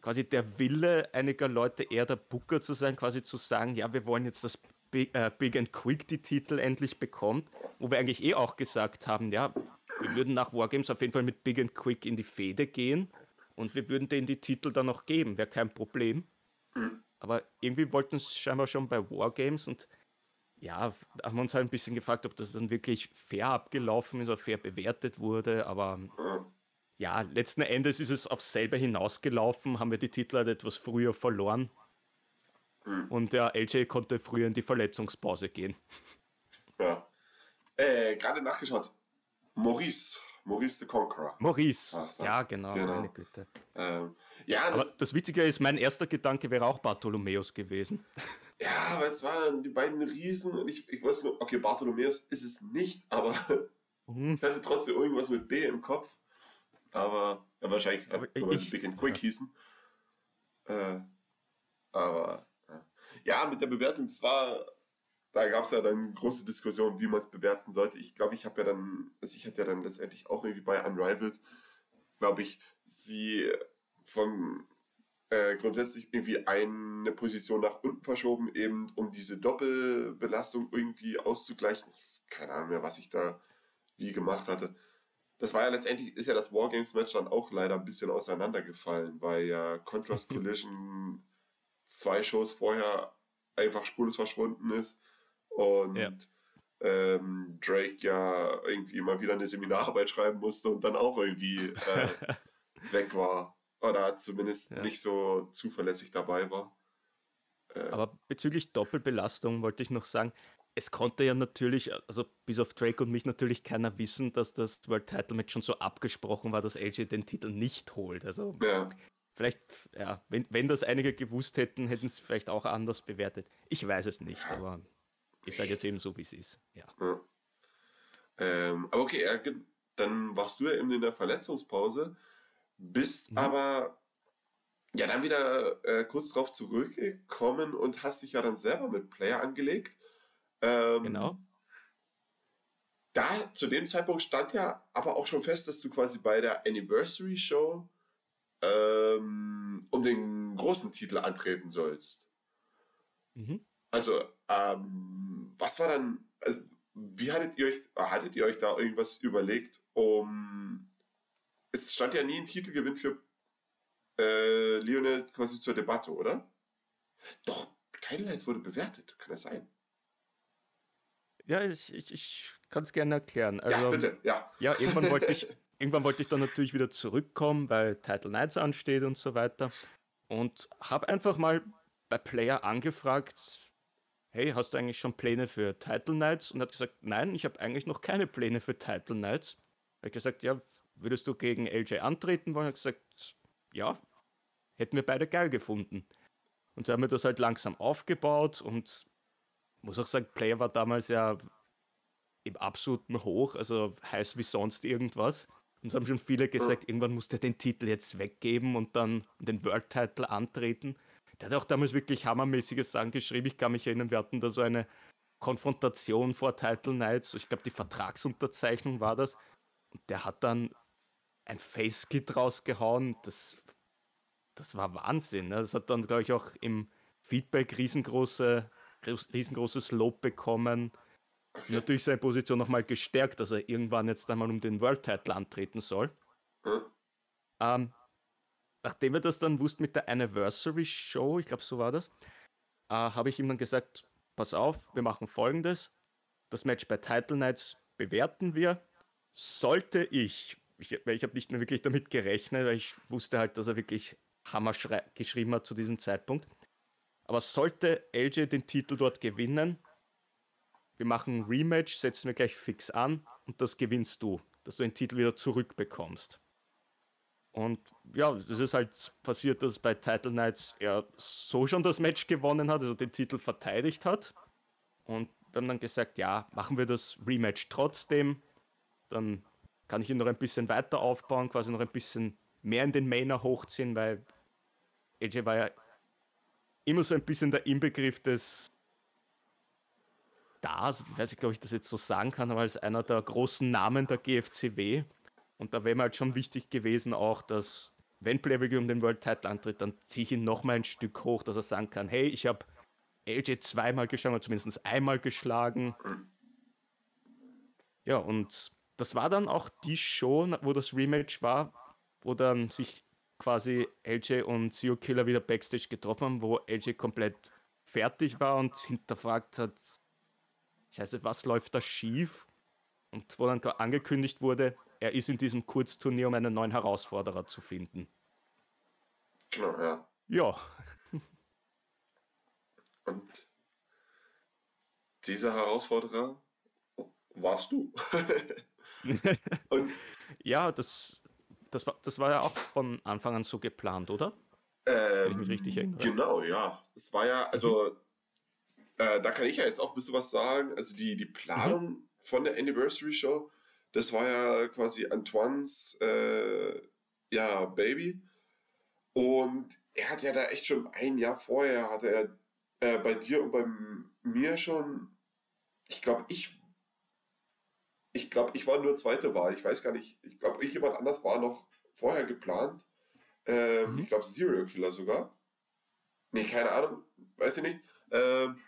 [SPEAKER 12] quasi der Wille einiger Leute eher der Booker zu sein, quasi zu sagen, ja, wir wollen jetzt, dass Big, äh, Big and Quick die Titel endlich bekommt, wo wir eigentlich eh auch gesagt haben, ja, wir würden nach Wargames auf jeden Fall mit Big and Quick in die Fehde gehen und wir würden denen die Titel dann auch geben, wäre kein Problem. Aber irgendwie wollten es scheinbar schon bei Wargames und ja, haben wir uns halt ein bisschen gefragt, ob das dann wirklich fair abgelaufen ist oder fair bewertet wurde, aber ja, letzten Endes ist es aufs selbe hinausgelaufen, haben wir die Titel halt etwas früher verloren. Und der LJ konnte früher in die Verletzungspause gehen.
[SPEAKER 11] Ja. Äh, gerade nachgeschaut. Maurice. Maurice the Conqueror.
[SPEAKER 12] Maurice. Ja, genau. genau. Meine Güte.
[SPEAKER 11] Ähm, ja,
[SPEAKER 12] aber das, das Witzige ist, mein erster Gedanke wäre auch Bartholomäus gewesen.
[SPEAKER 11] Ja, aber es waren die beiden Riesen und ich, ich wusste nur, okay, Bartholomäus ist es nicht, aber mhm. ich hatte trotzdem irgendwas mit B im Kopf aber ja, wahrscheinlich, aber weil ich, sie Big and Quick ja. hießen. Äh, aber ja. ja, mit der Bewertung, das war, da gab es ja dann große Diskussionen, wie man es bewerten sollte. Ich glaube, ich habe ja dann, also ich hatte ja dann letztendlich auch irgendwie bei Unrivaled, glaube ich, sie von äh, grundsätzlich irgendwie eine Position nach unten verschoben, eben um diese Doppelbelastung irgendwie auszugleichen. Keine Ahnung mehr, was ich da wie gemacht hatte das war ja letztendlich, ist ja das Wargames-Match dann auch leider ein bisschen auseinandergefallen, weil ja Contrast Collision zwei Shows vorher einfach spurlos verschwunden ist und ja. Ähm, Drake ja irgendwie mal wieder eine Seminararbeit schreiben musste und dann auch irgendwie äh, weg war. Oder zumindest ja. nicht so zuverlässig dabei war.
[SPEAKER 12] Äh, Aber bezüglich Doppelbelastung wollte ich noch sagen, es konnte ja natürlich, also bis auf Drake und mich natürlich keiner wissen, dass das World Title Match schon so abgesprochen war, dass LJ den Titel nicht holt. Also ja. vielleicht, ja, wenn, wenn das einige gewusst hätten, hätten sie es vielleicht auch anders bewertet. Ich weiß es nicht, aber ist halt jetzt eben so, wie es ist. Ja. ja.
[SPEAKER 11] Ähm, aber okay, dann warst du ja eben in der Verletzungspause, bist mhm. aber ja dann wieder äh, kurz drauf zurückgekommen und hast dich ja dann selber mit Player angelegt.
[SPEAKER 12] Ähm, genau.
[SPEAKER 11] Da, zu dem Zeitpunkt stand ja aber auch schon fest, dass du quasi bei der Anniversary Show ähm, um den großen Titel antreten sollst. Mhm. Also, ähm, was war dann, also, wie hattet ihr euch, hattet ihr euch da irgendwas überlegt, um, es stand ja nie ein Titelgewinn für äh, Lionel quasi zur Debatte, oder? Doch, Title Nights wurde bewertet, kann das sein?
[SPEAKER 12] Ja, ich, ich, ich kann es gerne erklären.
[SPEAKER 11] Also, ja, bitte, ja.
[SPEAKER 12] Ja, irgendwann wollte ich, irgendwann wollte ich dann natürlich wieder zurückkommen, weil Title Nights ansteht und so weiter. Und habe einfach mal bei Player angefragt, hey, hast du eigentlich schon Pläne für Title Nights? Und hat gesagt, nein, ich habe eigentlich noch keine Pläne für Title Nights. Habe gesagt, ja, würdest du gegen LJ antreten wollen? Hat gesagt, ja, hätten wir beide geil gefunden. Und so haben wir das halt langsam aufgebaut und muss auch sagen, Player war damals ja im absoluten Hoch, also heiß wie sonst irgendwas. Und es haben schon viele gesagt, irgendwann muss der den Titel jetzt weggeben und dann den World Title antreten. Der hat auch damals wirklich hammermäßiges Sachen geschrieben. Ich kann mich erinnern, wir hatten da so eine Konfrontation vor Title Nights. Ich glaube, die Vertragsunterzeichnung war das. Und der hat dann ein Face-Kit rausgehauen. Das, das war Wahnsinn. Ne? Das hat dann, glaube ich, auch im Feedback riesengroße, riesengroßes Lob bekommen. Okay. Natürlich seine Position nochmal gestärkt, dass er irgendwann jetzt einmal um den World Title antreten soll. Hm? Ähm, nachdem wir das dann wussten mit der Anniversary Show, ich glaube, so war das, äh, habe ich ihm dann gesagt: Pass auf, wir machen folgendes. Das Match bei Title Nights bewerten wir. Sollte ich, ich, ich habe nicht mehr wirklich damit gerechnet, weil ich wusste halt, dass er wirklich Hammer geschrieben hat zu diesem Zeitpunkt. Aber sollte LJ den Titel dort gewinnen, wir machen ein Rematch, setzen wir gleich fix an und das gewinnst du, dass du den Titel wieder zurückbekommst. Und ja, das ist halt passiert, dass bei Title Nights er so schon das Match gewonnen hat, also den Titel verteidigt hat. Und wir haben dann gesagt, ja, machen wir das Rematch trotzdem. Dann kann ich ihn noch ein bisschen weiter aufbauen, quasi noch ein bisschen mehr in den Mainer hochziehen, weil AJ war ja immer so ein bisschen der Inbegriff des Stars, ich weiß nicht, ob ich das jetzt so sagen kann, aber als einer der großen Namen der GFCW. Und da wäre mir halt schon wichtig gewesen auch, dass wenn Playboy um den World Title antritt, dann ziehe ich ihn noch mal ein Stück hoch, dass er sagen kann, hey, ich habe LJ zweimal geschlagen oder zumindest einmal geschlagen. Ja, und das war dann auch die Show, wo das Rematch war, wo dann sich quasi LJ und Zio Killer wieder Backstage getroffen haben, wo LJ komplett fertig war und hinterfragt hat, scheiße, was läuft da schief? Und wo dann angekündigt wurde, er ist in diesem Kurzturnier, um einen neuen Herausforderer zu finden.
[SPEAKER 11] Genau, ja.
[SPEAKER 12] Ja.
[SPEAKER 11] Und dieser Herausforderer warst du.
[SPEAKER 12] Und ja, das, das, war, das war ja auch von Anfang an so geplant, oder?
[SPEAKER 11] Ähm, ich mich richtig erinnere. Genau, ja. Es war ja, also äh, da kann ich ja jetzt auch ein bisschen was sagen. Also die, die Planung mhm. von der Anniversary Show, das war ja quasi Antoines äh, ja, Baby. Und er hat ja da echt schon ein Jahr vorher, hatte er äh, bei dir und bei mir schon, ich glaube, ich, ich glaube, ich war nur zweite Wahl. Ich weiß gar nicht, ich glaube, irgendjemand anders war noch vorher geplant. Ähm, mhm. Ich glaube, Serial Killer sogar. Nee, keine Ahnung, weiß ich nicht. Ähm,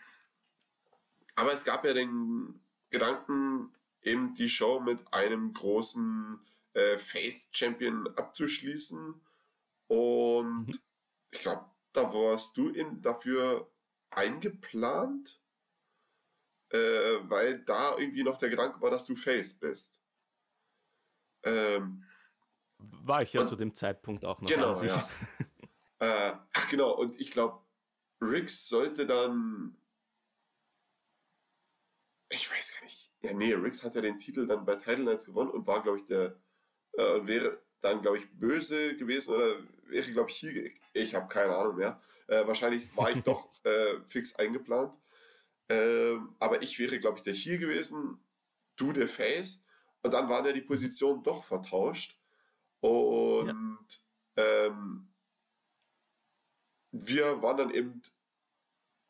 [SPEAKER 11] aber es gab ja den Gedanken, eben die Show mit einem großen äh, Face-Champion abzuschließen. Und mhm. ich glaube, da warst du in, dafür eingeplant, äh, weil da irgendwie noch der Gedanke war, dass du Face bist. Ähm,
[SPEAKER 12] war ich ja und, zu dem Zeitpunkt auch noch.
[SPEAKER 11] Genau, ja. äh, ach genau, und ich glaube, Riggs sollte dann ich weiß gar nicht. Ja, nee, Riggs hat ja den Titel dann bei Title Nights gewonnen und war, glaube ich, der, äh, wäre dann, glaube ich, böse gewesen oder wäre, glaube ich, hier, ich habe keine Ahnung mehr. Äh, wahrscheinlich war ich doch äh, fix eingeplant. Ähm, aber ich wäre, glaube ich, der hier gewesen, du der Face. Und dann waren ja die Positionen doch vertauscht. Und ja. ähm, wir waren dann eben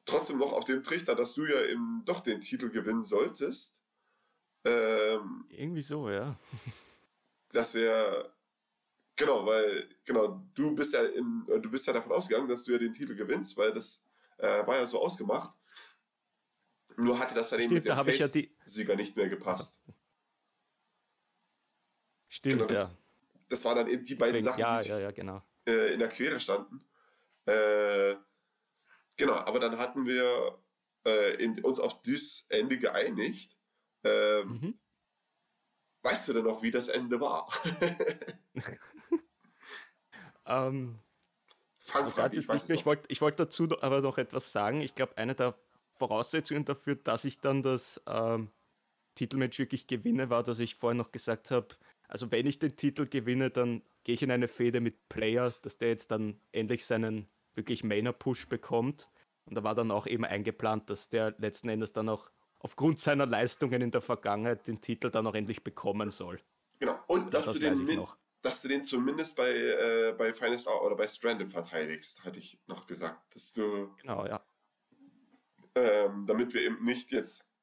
[SPEAKER 11] trotzdem noch auf dem Trichter, dass du ja eben doch den Titel gewinnen solltest. Ähm,
[SPEAKER 12] Irgendwie so, ja.
[SPEAKER 11] das wäre genau, weil genau du bist ja in, du bist ja davon ausgegangen, dass du ja den Titel gewinnst, weil das äh, war ja so ausgemacht. Nur hatte das dann eben mit
[SPEAKER 12] dem
[SPEAKER 11] Face-Sieger ja nicht mehr gepasst.
[SPEAKER 12] Stimmt,
[SPEAKER 11] genau, das,
[SPEAKER 12] ja.
[SPEAKER 11] Das waren dann eben die beiden
[SPEAKER 12] Deswegen,
[SPEAKER 11] Sachen,
[SPEAKER 12] ja,
[SPEAKER 11] die
[SPEAKER 12] ja, ja, genau.
[SPEAKER 11] äh, in der Quere standen. Äh, genau, aber dann hatten wir äh, in, uns auf dieses Ende geeinigt. Ähm, mhm. Weißt du denn noch, wie das Ende war?
[SPEAKER 12] ähm, Fang, also ich, nicht, ich wollte wollt dazu aber noch etwas sagen. Ich glaube, eine der Voraussetzungen dafür, dass ich dann das ähm, Titelmatch wirklich gewinne, war, dass ich vorhin noch gesagt habe, also wenn ich den Titel gewinne, dann gehe ich in eine Fehde mit Player, dass der jetzt dann endlich seinen wirklich Mainer-Push bekommt. Und da war dann auch eben eingeplant, dass der letzten Endes dann auch aufgrund seiner Leistungen in der Vergangenheit den Titel dann auch endlich bekommen soll.
[SPEAKER 11] Genau, und dass, das du, den mit, dass du den zumindest bei, äh, bei Finest Hour oder bei Stranded verteidigst, hatte ich noch gesagt. Dass du.
[SPEAKER 12] Genau, ja.
[SPEAKER 11] Ähm, damit wir eben nicht jetzt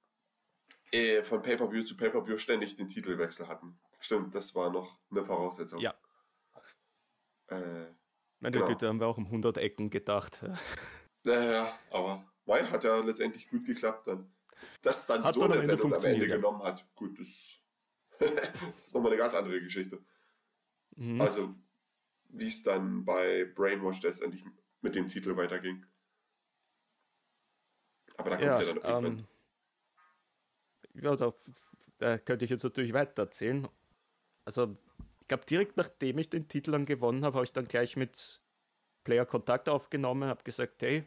[SPEAKER 11] äh, von Pay-Per-View zu Pay-Per-View ständig den Titelwechsel hatten. Stimmt, das war noch eine Voraussetzung.
[SPEAKER 12] Ja. Äh, Meine genau. Güte, haben wir auch um 100 Ecken gedacht.
[SPEAKER 11] Ja, ja, aber Mai hat ja letztendlich gut geklappt dann. Dass dann hat so eine Wendung am Ende ja. genommen hat, gut, das, das ist nochmal eine ganz andere Geschichte. Mhm. Also, wie es dann bei Brainwash letztendlich mit dem Titel weiterging. Aber da kommt ja, ja dann irgendwann. Ähm,
[SPEAKER 12] ja, da, da, könnte ich jetzt natürlich weiter erzählen. Also, ich glaube, direkt nachdem ich den Titel dann gewonnen habe, habe ich dann gleich mit Player Kontakt aufgenommen, habe gesagt, hey,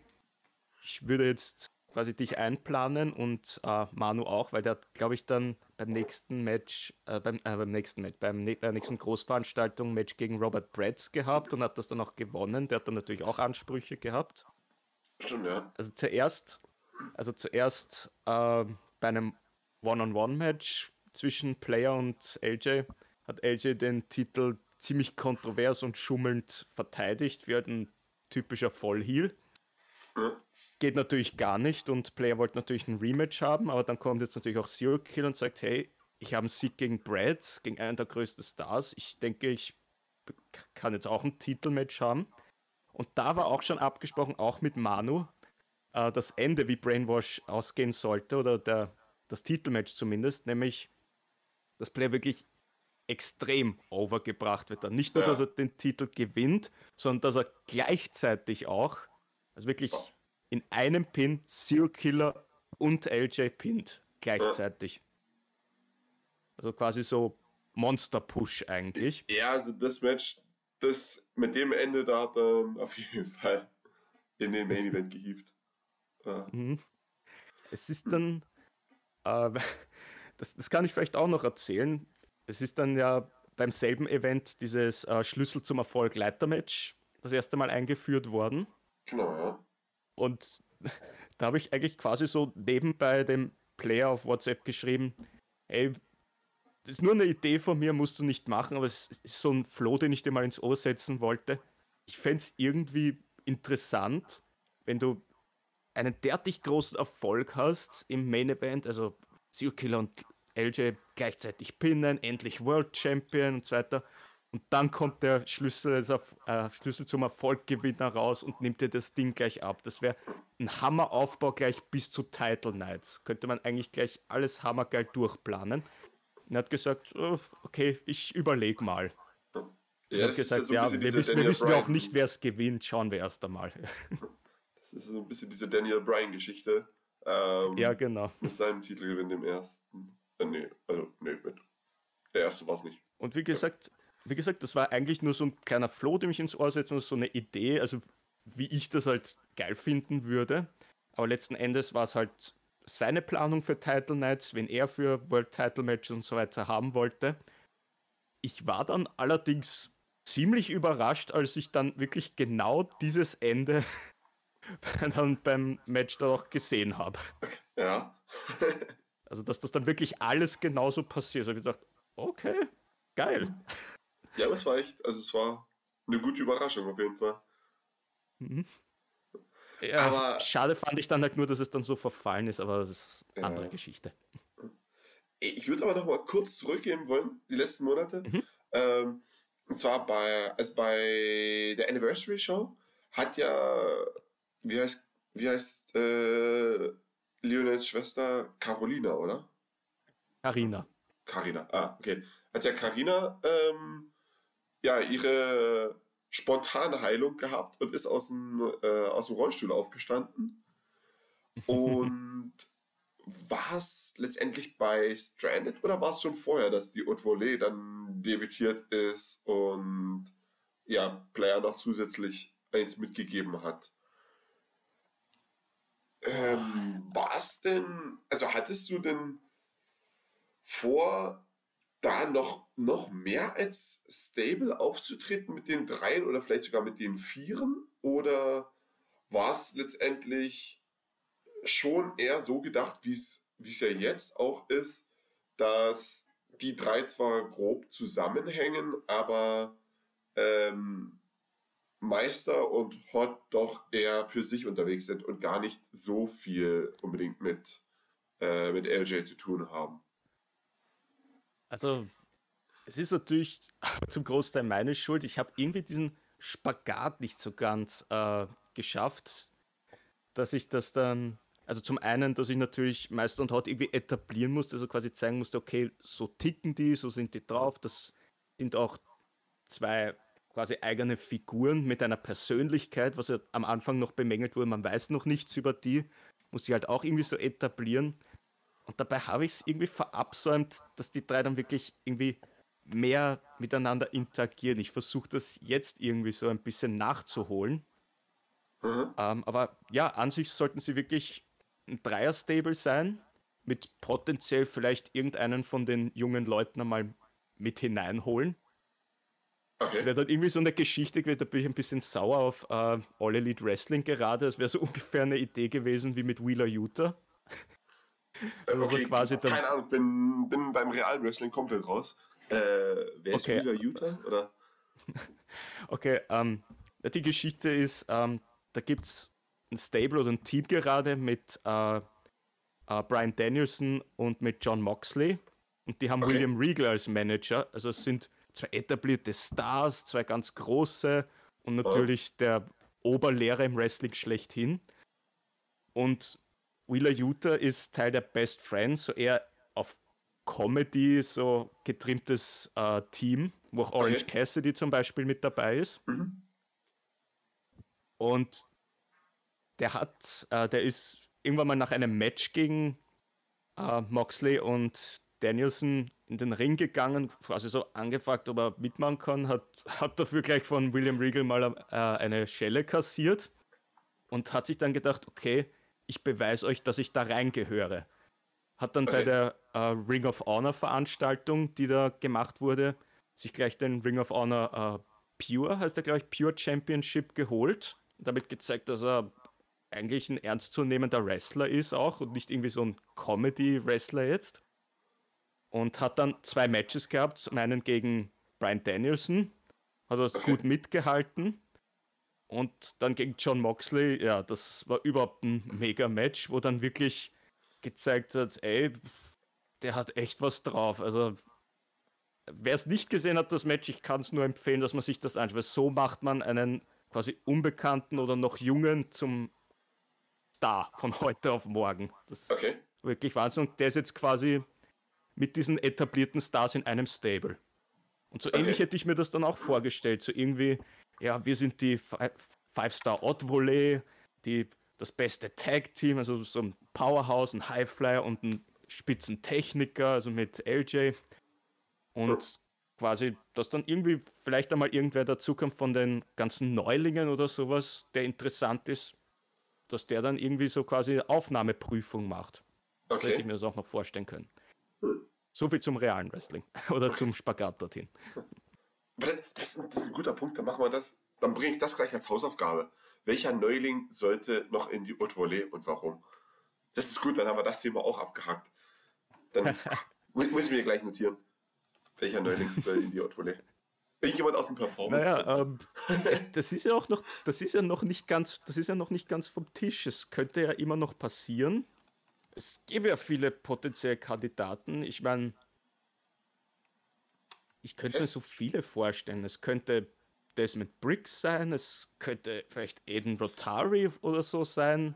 [SPEAKER 12] ich würde jetzt quasi dich einplanen und äh, Manu auch, weil der hat, glaube ich, dann beim nächsten Match, äh, beim, äh, beim nächsten Match, beim bei der nächsten Großveranstaltung Match gegen Robert Bratz gehabt und hat das dann auch gewonnen. Der hat dann natürlich auch Ansprüche gehabt.
[SPEAKER 11] Stimmt, ja.
[SPEAKER 12] Also zuerst, also zuerst äh, bei einem One-on-One-Match zwischen Player und LJ hat LJ den Titel ziemlich kontrovers und schummelnd verteidigt, wie halt ein typischer Vollheal. Geht natürlich gar nicht und Player wollte natürlich ein Rematch haben, aber dann kommt jetzt natürlich auch Zero Kill und sagt, hey, ich habe einen Sieg gegen Brad, gegen einen der größten Stars. Ich denke, ich kann jetzt auch ein Titelmatch haben. Und da war auch schon abgesprochen, auch mit Manu, äh, das Ende, wie Brainwash ausgehen sollte, oder der, das Titelmatch zumindest, nämlich, dass Player wirklich extrem overgebracht wird. Dann nicht nur, ja. dass er den Titel gewinnt, sondern dass er gleichzeitig auch also wirklich in einem Pin Zero Killer und LJ pinnt gleichzeitig. Also quasi so Monster Push eigentlich.
[SPEAKER 11] Ja, also das Match, das mit dem Ende da hat dann auf jeden Fall in den Main Event gehievt.
[SPEAKER 12] Ja. Mhm. Es ist dann, äh, das, das kann ich vielleicht auch noch erzählen. Es ist dann ja beim selben Event dieses äh, Schlüssel zum Erfolg Leitermatch das erste Mal eingeführt worden.
[SPEAKER 11] Genau, ja.
[SPEAKER 12] Und da habe ich eigentlich quasi so nebenbei dem Player auf WhatsApp geschrieben, ey, das ist nur eine Idee von mir, musst du nicht machen, aber es ist so ein Flow, den ich dir mal ins Ohr setzen wollte. Ich fände es irgendwie interessant, wenn du einen derartig großen Erfolg hast im Main Event, also Zero Killer und LJ gleichzeitig pinnen, endlich World Champion und so weiter. Und dann kommt der Schlüssel, äh, Schlüssel zum Erfolggewinner raus und nimmt dir das Ding gleich ab. Das wäre ein Hammeraufbau gleich bis zu Title Nights. Könnte man eigentlich gleich alles hammergeil durchplanen. Und er hat gesagt, oh, okay, ich überlege mal. Ja, er hat gesagt, ja, so ja wir, wissen, wir wissen ja auch nicht, wer es gewinnt. Schauen wir erst einmal.
[SPEAKER 11] das ist so ein bisschen diese Daniel Bryan-Geschichte. Ähm,
[SPEAKER 12] ja, genau.
[SPEAKER 11] Mit seinem Titelgewinn im ersten. Äh, nee, also, nee, mit. Der erste war es nicht.
[SPEAKER 12] Und wie gesagt, wie gesagt, das war eigentlich nur so ein kleiner Floh, der mich ins Ohr setzt und so eine Idee, also wie ich das halt geil finden würde. Aber letzten Endes war es halt seine Planung für Title Nights, wenn er für World Title Matches und so weiter haben wollte. Ich war dann allerdings ziemlich überrascht, als ich dann wirklich genau dieses Ende dann beim Match da auch gesehen habe.
[SPEAKER 11] Ja.
[SPEAKER 12] also, dass das dann wirklich alles genauso passiert. Also, ich gedacht, okay, geil.
[SPEAKER 11] Ja, aber es war echt, also es war eine gute Überraschung auf jeden Fall.
[SPEAKER 12] Mhm. Ja, aber, schade fand ich dann halt nur, dass es dann so verfallen ist, aber das ist eine ja. andere Geschichte.
[SPEAKER 11] Ich würde aber noch mal kurz zurückgehen wollen, die letzten Monate. Mhm. Ähm, und zwar bei, also bei der Anniversary Show hat ja, wie heißt, wie heißt äh, Leonels Schwester Carolina, oder?
[SPEAKER 12] Carina.
[SPEAKER 11] Carina, ah, okay. Hat ja Carina ähm, ja, ihre spontane Heilung gehabt und ist aus dem, äh, aus dem Rollstuhl aufgestanden. Und war es letztendlich bei Stranded oder war es schon vorher, dass die Haute Volée dann debütiert ist und ja, Player noch zusätzlich eins mitgegeben hat? Ähm, war es denn, also hattest du denn vor, da noch, noch mehr als Stable aufzutreten mit den dreien oder vielleicht sogar mit den vieren? Oder war es letztendlich schon eher so gedacht, wie es ja jetzt auch ist, dass die drei zwar grob zusammenhängen, aber ähm, Meister und Hot doch eher für sich unterwegs sind und gar nicht so viel unbedingt mit, äh, mit LJ zu tun haben.
[SPEAKER 12] Also, es ist natürlich zum Großteil meine Schuld. Ich habe irgendwie diesen Spagat nicht so ganz äh, geschafft, dass ich das dann, also zum einen, dass ich natürlich Meister und Hot irgendwie etablieren musste, also quasi zeigen musste, okay, so ticken die, so sind die drauf. Das sind auch zwei quasi eigene Figuren mit einer Persönlichkeit, was ja am Anfang noch bemängelt wurde, man weiß noch nichts über die, muss ich halt auch irgendwie so etablieren. Und dabei habe ich es irgendwie verabsäumt, dass die drei dann wirklich irgendwie mehr miteinander interagieren. Ich versuche das jetzt irgendwie so ein bisschen nachzuholen. Mhm. Ähm, aber ja, an sich sollten sie wirklich ein Dreier-Stable sein, mit potenziell vielleicht irgendeinen von den jungen Leuten einmal mit hineinholen. Okay. Das wäre dann irgendwie so eine Geschichte gewesen, da bin ich ein bisschen sauer auf äh, All Elite Wrestling gerade. Das wäre so ungefähr eine Idee gewesen wie mit Wheeler Utah.
[SPEAKER 11] Also okay, quasi keine Ahnung, bin, bin beim realen Wrestling komplett raus. Äh, wer ist okay. Wheeler Utah? Oder?
[SPEAKER 12] okay, ähm, die Geschichte ist, ähm, da gibt es ein Stable oder ein Team gerade mit äh, äh, Brian Danielson und mit John Moxley. Und die haben okay. William Regal als Manager. Also es sind zwei etablierte Stars, zwei ganz große und natürlich oh. der Oberlehrer im Wrestling schlechthin. Und Wheeler Utah ist Teil der Best Friends, so eher auf Comedy so getrimmtes äh, Team, wo auch Orange okay. Cassidy zum Beispiel mit dabei ist. Mhm. Und der hat, äh, der ist irgendwann mal nach einem Match gegen äh, Moxley und Danielson in den Ring gegangen, quasi so angefragt, ob er mitmachen kann, hat, hat dafür gleich von William Regal mal äh, eine Schelle kassiert und hat sich dann gedacht, okay, ich beweise euch, dass ich da reingehöre. Hat dann okay. bei der äh, Ring of Honor Veranstaltung, die da gemacht wurde, sich gleich den Ring of Honor äh, Pure, heißt er glaube ich, Pure Championship geholt. Damit gezeigt, dass er eigentlich ein ernstzunehmender Wrestler ist auch und nicht irgendwie so ein Comedy-Wrestler jetzt. Und hat dann zwei Matches gehabt, zum einen gegen Brian Danielson, hat er okay. gut mitgehalten und dann gegen John Moxley, ja, das war überhaupt ein mega Match, wo dann wirklich gezeigt hat, ey, der hat echt was drauf. Also, wer es nicht gesehen hat, das Match, ich kann es nur empfehlen, dass man sich das anschaut. So macht man einen quasi Unbekannten oder noch Jungen zum Star von heute auf morgen. Das okay. ist wirklich Wahnsinn. Und der ist jetzt quasi mit diesen etablierten Stars in einem Stable. Und so okay. ähnlich hätte ich mir das dann auch vorgestellt. So irgendwie, ja, wir sind die Five-Star Odd Volley, die, das beste Tag-Team, also so ein Powerhouse, ein Highflyer und ein Spitzentechniker, also mit LJ. Und quasi, dass dann irgendwie vielleicht einmal irgendwer dazukommt von den ganzen Neulingen oder sowas, der interessant ist, dass der dann irgendwie so quasi Aufnahmeprüfung macht. Okay. Hätte ich mir das auch noch vorstellen können. So viel zum realen Wrestling oder zum Spagat dorthin.
[SPEAKER 11] Das, das, ist ein guter Punkt, dann machen wir das. Dann bringe ich das gleich als Hausaufgabe. Welcher Neuling sollte noch in die Haute Volée und warum? Das ist gut, dann haben wir das Thema auch abgehakt. Dann muss ich mir gleich notieren. Welcher Neuling soll in die Haute Volée? Irgendjemand aus dem Performance.
[SPEAKER 12] Naja, ähm, das ist ja auch noch, das ist ja noch nicht ganz, das ist ja noch nicht ganz vom Tisch. Es könnte ja immer noch passieren. Es gäbe ja viele potenzielle Kandidaten. Ich meine, ich könnte es mir so viele vorstellen. Es könnte Desmond Briggs sein, es könnte vielleicht Aiden Rotary oder so sein.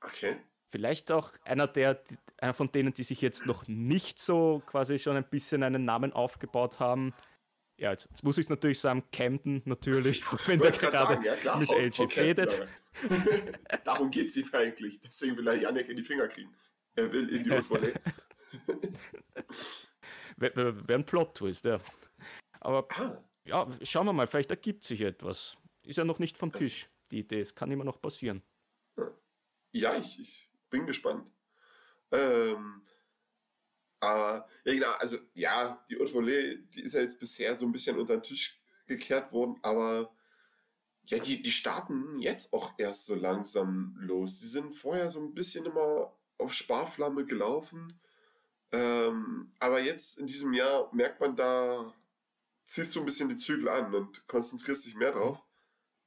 [SPEAKER 11] Okay.
[SPEAKER 12] Vielleicht auch einer der, einer von denen, die sich jetzt noch nicht so quasi schon ein bisschen einen Namen aufgebaut haben. ja, jetzt, jetzt muss ich es natürlich sagen, Camden natürlich, wenn der gerade sagen, ja, klar, mit LG fädet.
[SPEAKER 11] Darum geht es ihm eigentlich. Deswegen will er Yannick in die Finger kriegen. Er will in die Volley.
[SPEAKER 12] Wäre wär ein Plot-Twist, ja. Aber ah. ja, schauen wir mal, vielleicht ergibt sich etwas. Ist ja noch nicht vom Tisch, die Idee. Es kann immer noch passieren.
[SPEAKER 11] Ja, ich, ich bin gespannt. Ähm, aber, ja, genau, also, ja, die Haute Volée, die ist ja jetzt bisher so ein bisschen unter den Tisch gekehrt worden, aber ja, die, die starten jetzt auch erst so langsam los. Sie sind vorher so ein bisschen immer auf Sparflamme gelaufen. Ähm, aber jetzt in diesem Jahr merkt man, da ziehst du ein bisschen die Zügel an und konzentrierst dich mehr drauf.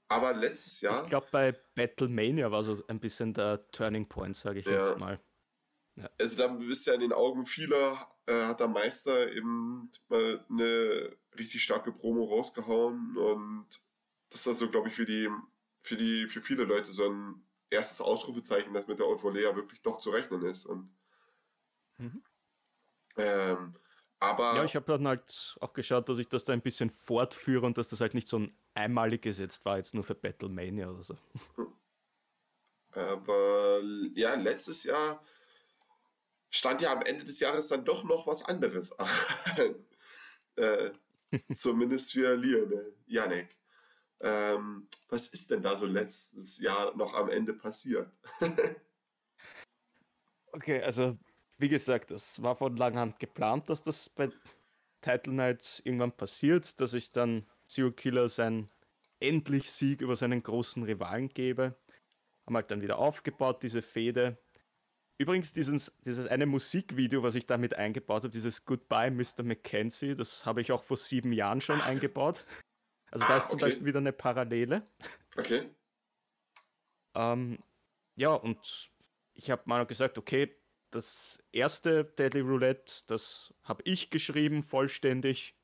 [SPEAKER 11] Aber letztes Jahr.
[SPEAKER 12] Ich glaube, bei Battlemania war so ein bisschen der Turning Point, sage ich ja. jetzt mal.
[SPEAKER 11] Ja. Also da bist ja in den Augen vieler, äh, hat der Meister eben mal eine richtig starke Promo rausgehauen und das war so, glaube ich, für die, für die, für viele Leute so ein erstes Ausrufezeichen, dass mit der Euphoria wirklich doch zu rechnen ist. Und mhm. Ähm, aber
[SPEAKER 12] ja, ich habe dann halt auch geschaut, dass ich das da ein bisschen fortführe und dass das halt nicht so ein einmaliges jetzt war, jetzt nur für Battlemania oder so.
[SPEAKER 11] Aber ja, letztes Jahr stand ja am Ende des Jahres dann doch noch was anderes an. äh, zumindest für Liane, Janek. Ähm, was ist denn da so letztes Jahr noch am Ende passiert?
[SPEAKER 12] okay, also wie gesagt, es war von langer Hand geplant, dass das bei Title Nights irgendwann passiert, dass ich dann Zero Killer seinen endlich Sieg über seinen großen Rivalen gebe. Haben halt dann wieder aufgebaut, diese Fehde. Übrigens, dieses, dieses eine Musikvideo, was ich damit eingebaut habe, dieses Goodbye Mr. Mackenzie, das habe ich auch vor sieben Jahren schon eingebaut. Also ah, da ist zum okay. Beispiel wieder eine Parallele.
[SPEAKER 11] Okay.
[SPEAKER 12] Ähm, ja, und ich habe mal gesagt, okay, das erste Deadly Roulette, das habe ich geschrieben, vollständig.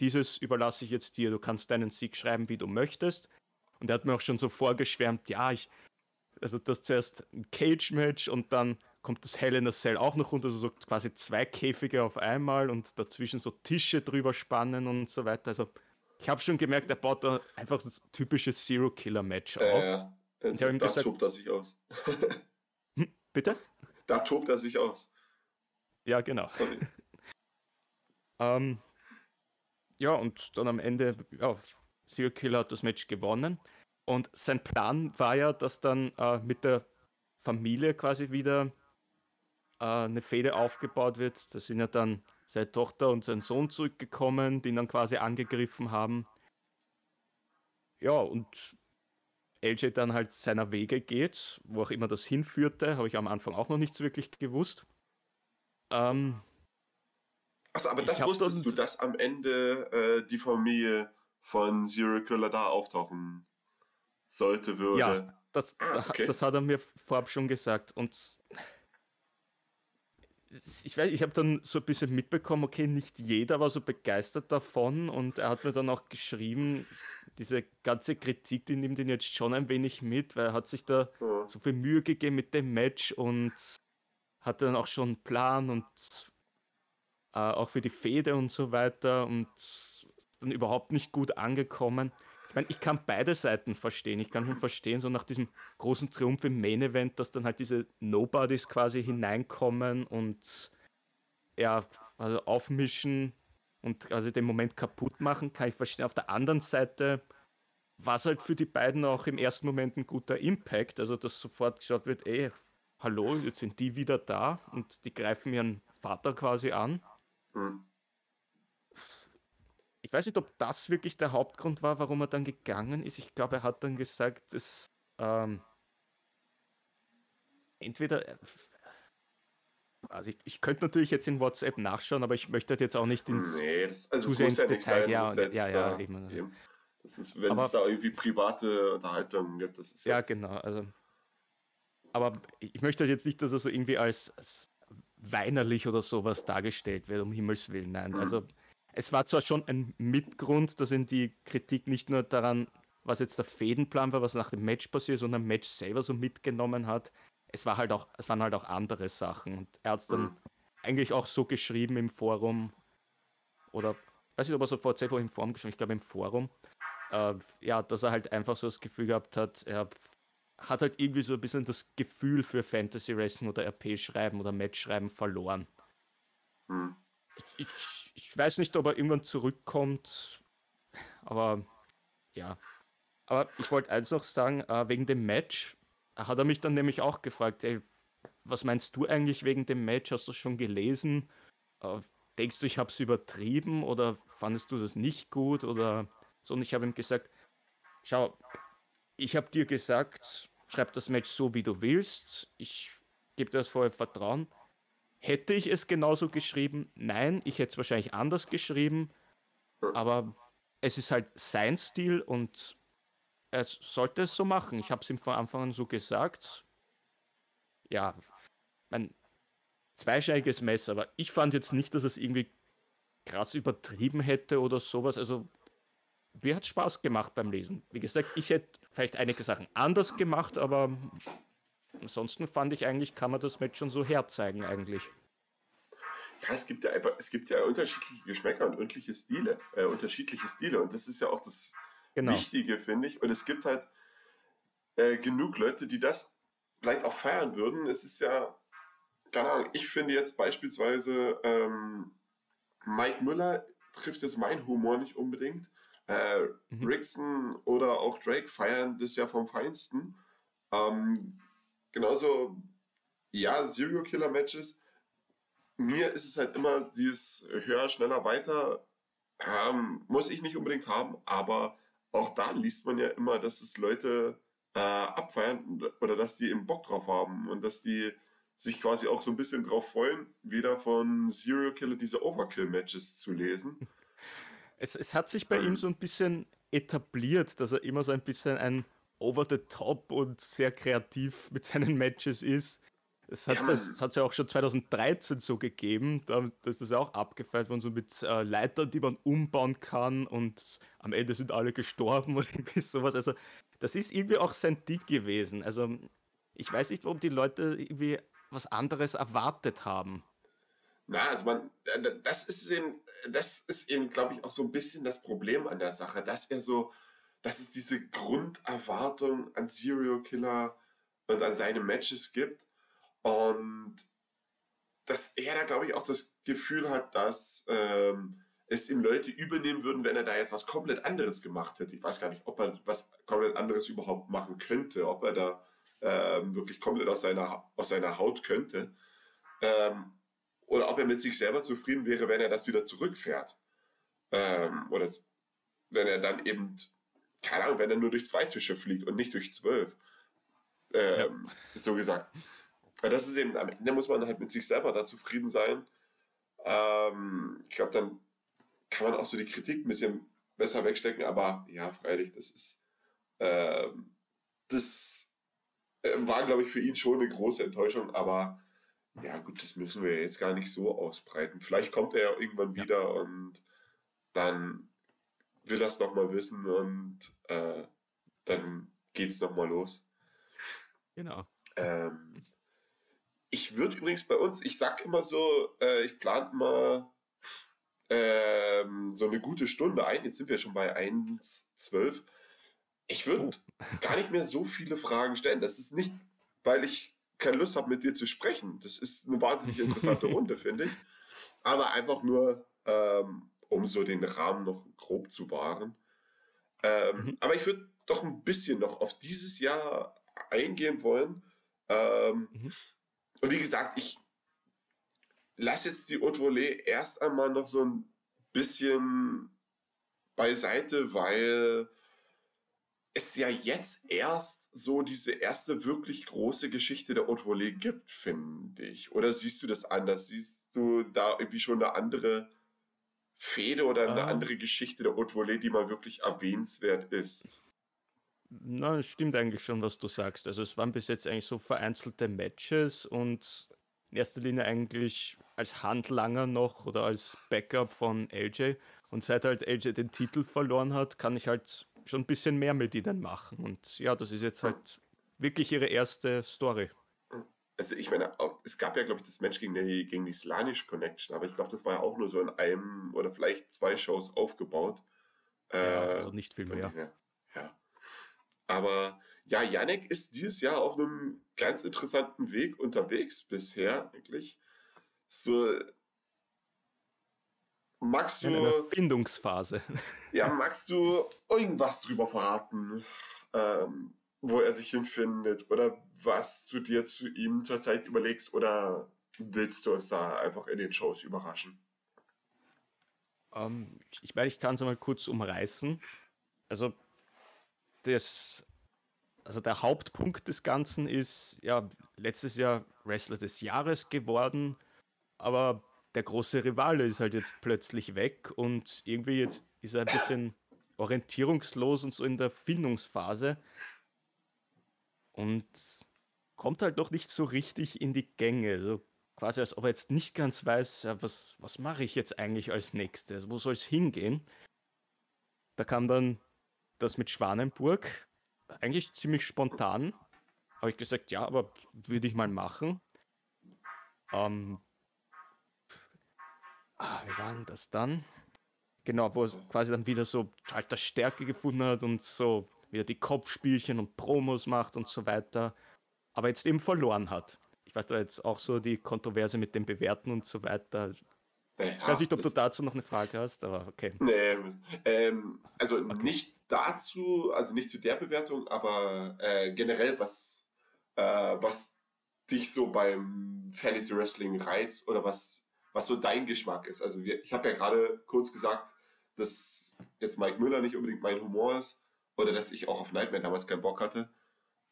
[SPEAKER 12] Dieses überlasse ich jetzt dir. Du kannst deinen Sieg schreiben, wie du möchtest. Und er hat mir auch schon so vorgeschwärmt, ja, ich, also das zuerst ein Cage-Match und dann kommt das Hell in a Cell auch noch runter, also so quasi zwei Käfige auf einmal und dazwischen so Tische drüber spannen und so weiter. Also ich habe schon gemerkt, er baut da einfach das typische Zero-Killer-Match auf.
[SPEAKER 11] Äh, ja, also, da gesagt, er sich aus.
[SPEAKER 12] hm, bitte?
[SPEAKER 11] Da tobt er sich aus.
[SPEAKER 12] Ja, genau. ähm, ja, und dann am Ende, ja, Zero Killer hat das Match gewonnen. Und sein Plan war ja, dass dann äh, mit der Familie quasi wieder äh, eine Fehde aufgebaut wird. Da sind ja dann seine Tochter und sein Sohn zurückgekommen, die ihn dann quasi angegriffen haben. Ja, und LJ dann halt seiner Wege geht, wo auch immer das hinführte, habe ich am Anfang auch noch nicht so wirklich gewusst. Ähm,
[SPEAKER 11] Achso, aber das wusstest du, dass am Ende äh, die Familie von Zero Killer da auftauchen sollte, würde.
[SPEAKER 12] Ja, das, ah, okay. das hat er mir vorab schon gesagt. Und ich weiß, ich habe dann so ein bisschen mitbekommen, okay, nicht jeder war so begeistert davon und er hat mir dann auch geschrieben, diese ganze Kritik, die nimmt ihn jetzt schon ein wenig mit, weil er hat sich da ja. so viel Mühe gegeben mit dem Match und hatte dann auch schon einen Plan und äh, auch für die Fehde und so weiter und dann überhaupt nicht gut angekommen meine, ich kann beide Seiten verstehen. Ich kann schon verstehen, so nach diesem großen Triumph im Main Event, dass dann halt diese Nobodies quasi hineinkommen und ja, also aufmischen und quasi den Moment kaputt machen, kann ich verstehen. Auf der anderen Seite war es halt für die beiden auch im ersten Moment ein guter Impact, also dass sofort geschaut wird, ey, hallo, jetzt sind die wieder da und die greifen ihren Vater quasi an. Mhm weiß nicht, ob das wirklich der Hauptgrund war, warum er dann gegangen ist. Ich glaube, er hat dann gesagt, dass ähm, entweder. Äh, also ich, ich, könnte natürlich jetzt in WhatsApp nachschauen, aber ich möchte jetzt auch nicht ins
[SPEAKER 11] nee, das, also zu muss ja nicht Detail. Sein, ja, und, ja, ja, eben. eben. Das ist, wenn aber, es da irgendwie private Unterhaltungen gibt, das ist
[SPEAKER 12] ja. Ja, genau. Also, aber ich möchte jetzt nicht, dass er so irgendwie als, als weinerlich oder sowas dargestellt wird, um Himmels Willen. Nein. Mhm. Also es war zwar schon ein Mitgrund, dass in die Kritik nicht nur daran, was jetzt der Fädenplan war, was nach dem Match passiert, sondern das Match selber so mitgenommen hat. Es war halt auch, es waren halt auch andere Sachen. Und er hat es dann mhm. eigentlich auch so geschrieben im Forum. Oder weiß nicht, ob er so vor wo im Forum geschrieben, ich glaube im Forum, äh, ja, dass er halt einfach so das Gefühl gehabt hat, er hat halt irgendwie so ein bisschen das Gefühl für Fantasy Wrestling oder RP schreiben oder Match schreiben verloren. Hm. Ich, ich weiß nicht, ob er irgendwann zurückkommt, aber ja. Aber ich wollte eins noch sagen, äh, wegen dem Match hat er mich dann nämlich auch gefragt, ey, was meinst du eigentlich wegen dem Match? Hast du schon gelesen? Äh, denkst du, ich habe es übertrieben oder fandest du das nicht gut oder so? Und ich habe ihm gesagt, schau, ich habe dir gesagt, schreib das Match so, wie du willst. Ich gebe dir das vorher Vertrauen. Hätte ich es genauso geschrieben? Nein, ich hätte es wahrscheinlich anders geschrieben. Aber es ist halt sein Stil und er sollte es so machen. Ich habe es ihm von Anfang an so gesagt. Ja, ein zweischneidiges Messer, aber ich fand jetzt nicht, dass es irgendwie krass übertrieben hätte oder sowas. Also mir hat Spaß gemacht beim Lesen. Wie gesagt, ich hätte vielleicht einige Sachen anders gemacht, aber ansonsten fand ich eigentlich, kann man das Match schon so herzeigen eigentlich.
[SPEAKER 11] Ja, es gibt ja einfach, es gibt ja unterschiedliche Geschmäcker und unterschiedliche Stile, äh, unterschiedliche Stile und das ist ja auch das genau. Wichtige, finde ich. Und es gibt halt äh, genug Leute, die das vielleicht auch feiern würden. Es ist ja, keine Ahnung, ich finde jetzt beispielsweise ähm, Mike Müller trifft jetzt meinen Humor nicht unbedingt. Äh, mhm. Rickson oder auch Drake feiern das ja vom Feinsten. Ähm, genauso, ja, Serial Killer Matches. Mir ist es halt immer dieses höher, schneller, weiter. Ähm, muss ich nicht unbedingt haben, aber auch da liest man ja immer, dass es Leute äh, abfeiern oder dass die eben Bock drauf haben und dass die sich quasi auch so ein bisschen drauf freuen, wieder von Serial Killer diese Overkill-Matches zu lesen.
[SPEAKER 12] Es, es hat sich bei ähm, ihm so ein bisschen etabliert, dass er immer so ein bisschen ein over the top und sehr kreativ mit seinen Matches ist. Es hat es ja, ja auch schon 2013 so gegeben, da ist das auch abgefeiert worden, so mit äh, Leitern, die man umbauen kann und am Ende sind alle gestorben oder irgendwie sowas. Also, das ist irgendwie auch sein Ding gewesen. Also, ich weiß nicht, warum die Leute irgendwie was anderes erwartet haben.
[SPEAKER 11] Na, also man, das ist eben, das ist eben, glaube ich, auch so ein bisschen das Problem an der Sache, dass er so, dass es diese Grunderwartung an Serial Killer und an seine Matches gibt und dass er da, glaube ich, auch das Gefühl hat, dass ähm, es ihm Leute übernehmen würden, wenn er da jetzt was komplett anderes gemacht hätte. Ich weiß gar nicht, ob er was komplett anderes überhaupt machen könnte, ob er da ähm, wirklich komplett aus seiner, aus seiner Haut könnte. Ähm, oder ob er mit sich selber zufrieden wäre, wenn er das wieder zurückfährt. Ähm, oder wenn er dann eben, keine Ahnung, wenn er nur durch zwei Tische fliegt und nicht durch zwölf. Ähm, ja. So gesagt. Das ist eben, am Ende muss man halt mit sich selber da zufrieden sein. Ähm, ich glaube, dann kann man auch so die Kritik ein bisschen besser wegstecken, aber ja, freilich, das ist, ähm, das äh, war, glaube ich, für ihn schon eine große Enttäuschung, aber ja, gut, das müssen wir jetzt gar nicht so ausbreiten. Vielleicht kommt er ja irgendwann ja. wieder und dann will es nochmal wissen und äh, dann es nochmal los.
[SPEAKER 12] Genau.
[SPEAKER 11] Ähm, ich würde übrigens bei uns, ich sag immer so, äh, ich plane mal ähm, so eine gute Stunde ein. Jetzt sind wir schon bei 1,12. Ich würde oh. gar nicht mehr so viele Fragen stellen. Das ist nicht, weil ich keine Lust habe, mit dir zu sprechen. Das ist eine wahnsinnig interessante Runde, finde ich. Aber einfach nur, ähm, um so den Rahmen noch grob zu wahren. Ähm, mhm. Aber ich würde doch ein bisschen noch auf dieses Jahr eingehen wollen. Ähm, mhm. Und wie gesagt, ich lasse jetzt die Haute Volée erst einmal noch so ein bisschen beiseite, weil es ja jetzt erst so diese erste wirklich große Geschichte der Haute Volée gibt, finde ich. Oder siehst du das anders? Siehst du da irgendwie schon eine andere Fehde oder eine ah. andere Geschichte der Haute Volée, die mal wirklich erwähnenswert ist?
[SPEAKER 12] Na, es stimmt eigentlich schon, was du sagst. Also es waren bis jetzt eigentlich so vereinzelte Matches und in erster Linie eigentlich als Handlanger noch oder als Backup von LJ. Und seit halt LJ den Titel verloren hat, kann ich halt schon ein bisschen mehr mit ihnen machen. Und ja, das ist jetzt halt wirklich ihre erste Story.
[SPEAKER 11] Also ich meine, auch, es gab ja, glaube ich, das Match gegen die, gegen die Slanish Connection, aber ich glaube, das war ja auch nur so in einem oder vielleicht zwei Shows aufgebaut.
[SPEAKER 12] Ja,
[SPEAKER 11] Äh,
[SPEAKER 12] also nicht viel mehr.
[SPEAKER 11] her, Ja. Aber ja, Yannick ist dieses Jahr auf einem ganz interessanten Weg unterwegs bisher, eigentlich. So. Magst
[SPEAKER 12] In einer
[SPEAKER 11] du,
[SPEAKER 12] Findungsphase.
[SPEAKER 11] ja, magst du irgendwas drüber verraten, ähm, wo er sich hinfindet oder was du dir zu ihm zurzeit überlegst oder willst du uns da einfach in den Shows überraschen?
[SPEAKER 12] Ähm, ich meine, ich kann es mal kurz umreißen. Also, das, also der Hauptpunkt des Ganzen ist, ja, letztes Jahr Wrestler des Jahres geworden, aber der große Rivale ist halt jetzt plötzlich weg und irgendwie jetzt ist er ein bisschen orientierungslos und so in der Findungsphase und kommt halt noch nicht so richtig in die Gänge. So quasi, als ob er jetzt nicht ganz weiß, was, was mache ich jetzt eigentlich als nächstes? Wo soll es hingehen? Da kam dann das mit Schwanenburg, eigentlich ziemlich spontan. Habe ich gesagt, ja, aber würde ich mal machen. Ähm, ah, wie war denn das dann? Genau, wo er quasi dann wieder so halt das Stärke gefunden hat und so wieder die Kopfspielchen und Promos macht und so weiter. Aber jetzt eben verloren hat. Ich weiß da jetzt auch so die Kontroverse mit dem Bewerten und so weiter.
[SPEAKER 11] Naja,
[SPEAKER 12] Ich weiß nicht, ob du
[SPEAKER 11] das-
[SPEAKER 12] dazu noch eine Frage hast, aber okay.
[SPEAKER 11] Nee, ähm, also nicht dazu, also nicht zu der Bewertung, aber äh, generell, was, äh, was dich so beim Fantasy Wrestling reizt oder was, was so dein Geschmack ist. Also wir, ich habe ja gerade kurz gesagt, dass jetzt Mike Müller nicht unbedingt mein Humor ist oder dass ich auch auf Nightmare damals keinen Bock hatte.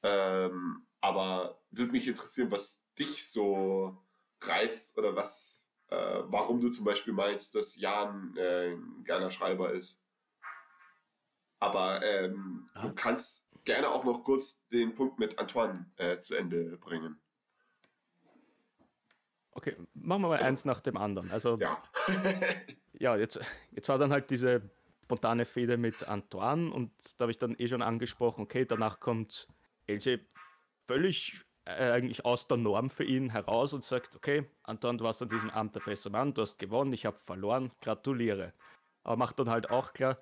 [SPEAKER 11] Ähm, aber würde mich interessieren, was dich so reizt oder was, äh, warum du zum Beispiel meinst, dass Jan äh, ein geiler Schreiber ist. Aber ähm,
[SPEAKER 12] Ah.
[SPEAKER 11] du kannst gerne auch noch kurz den Punkt mit Antoine äh, zu Ende bringen.
[SPEAKER 12] Okay, machen wir mal eins nach dem anderen. Also,
[SPEAKER 11] Ja.
[SPEAKER 12] ja, jetzt, jetzt war dann halt diese spontane Fehde mit Antoine und da habe ich dann eh schon angesprochen, okay, danach kommt LJ völlig äh, eigentlich aus der Norm für ihn heraus und sagt, okay, Antoine, du warst an diesem Abend der beste Mann, du hast gewonnen, ich habe verloren, gratuliere. Aber macht dann halt auch klar,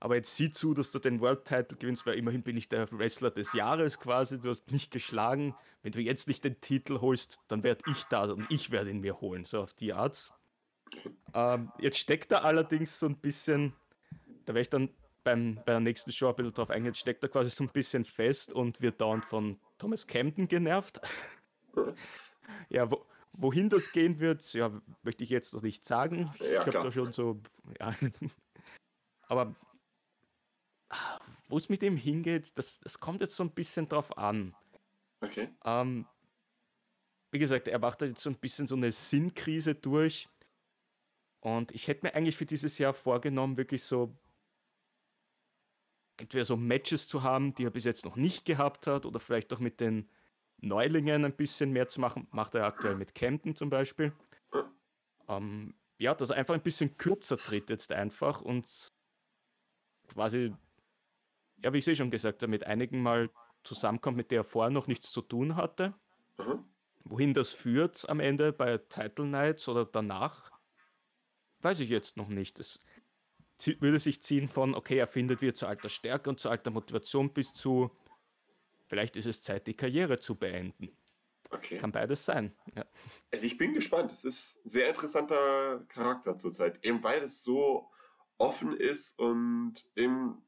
[SPEAKER 12] aber jetzt sieh zu, dass du den World Title gewinnst, weil immerhin bin ich der Wrestler des Jahres quasi, du hast mich geschlagen. Wenn du jetzt nicht den Titel holst, dann werde ich da und ich werde ihn mir holen, so auf die Art. Ähm, jetzt steckt er allerdings so ein bisschen, da werde ich dann beim, bei der nächsten Show ein bisschen drauf eingehen, jetzt steckt er quasi so ein bisschen fest und wird dauernd von Thomas Camden genervt. ja, wo, wohin das gehen wird, ja, möchte ich jetzt noch nicht sagen.
[SPEAKER 11] Ja,
[SPEAKER 12] ich habe da schon so, ja. Aber ah, wo es mit ihm hingeht, das, das kommt jetzt so ein bisschen drauf an.
[SPEAKER 11] Okay.
[SPEAKER 12] Ähm, wie gesagt, er macht da jetzt so ein bisschen so eine Sinnkrise durch. Und ich hätte mir eigentlich für dieses Jahr vorgenommen, wirklich so entweder so Matches zu haben, die er bis jetzt noch nicht gehabt hat, oder vielleicht auch mit den Neulingen ein bisschen mehr zu machen. Macht er aktuell mit Camden zum Beispiel. Ähm, ja, dass er einfach ein bisschen kürzer tritt jetzt einfach und quasi, ja, wie ich es eh schon gesagt habe, mit einigen mal zusammenkommt, mit der er vorher noch nichts zu tun hatte. Wohin das führt am Ende bei Title Nights oder danach, weiß ich jetzt noch nicht. Es würde sich ziehen von, okay, er findet wieder zu alter Stärke und zu alter Motivation bis zu, vielleicht ist es Zeit, die Karriere zu beenden.
[SPEAKER 11] Okay.
[SPEAKER 12] Kann beides sein. Ja.
[SPEAKER 11] Also ich bin gespannt. Es ist ein sehr interessanter Charakter zurzeit, eben weil es so offen ist und eben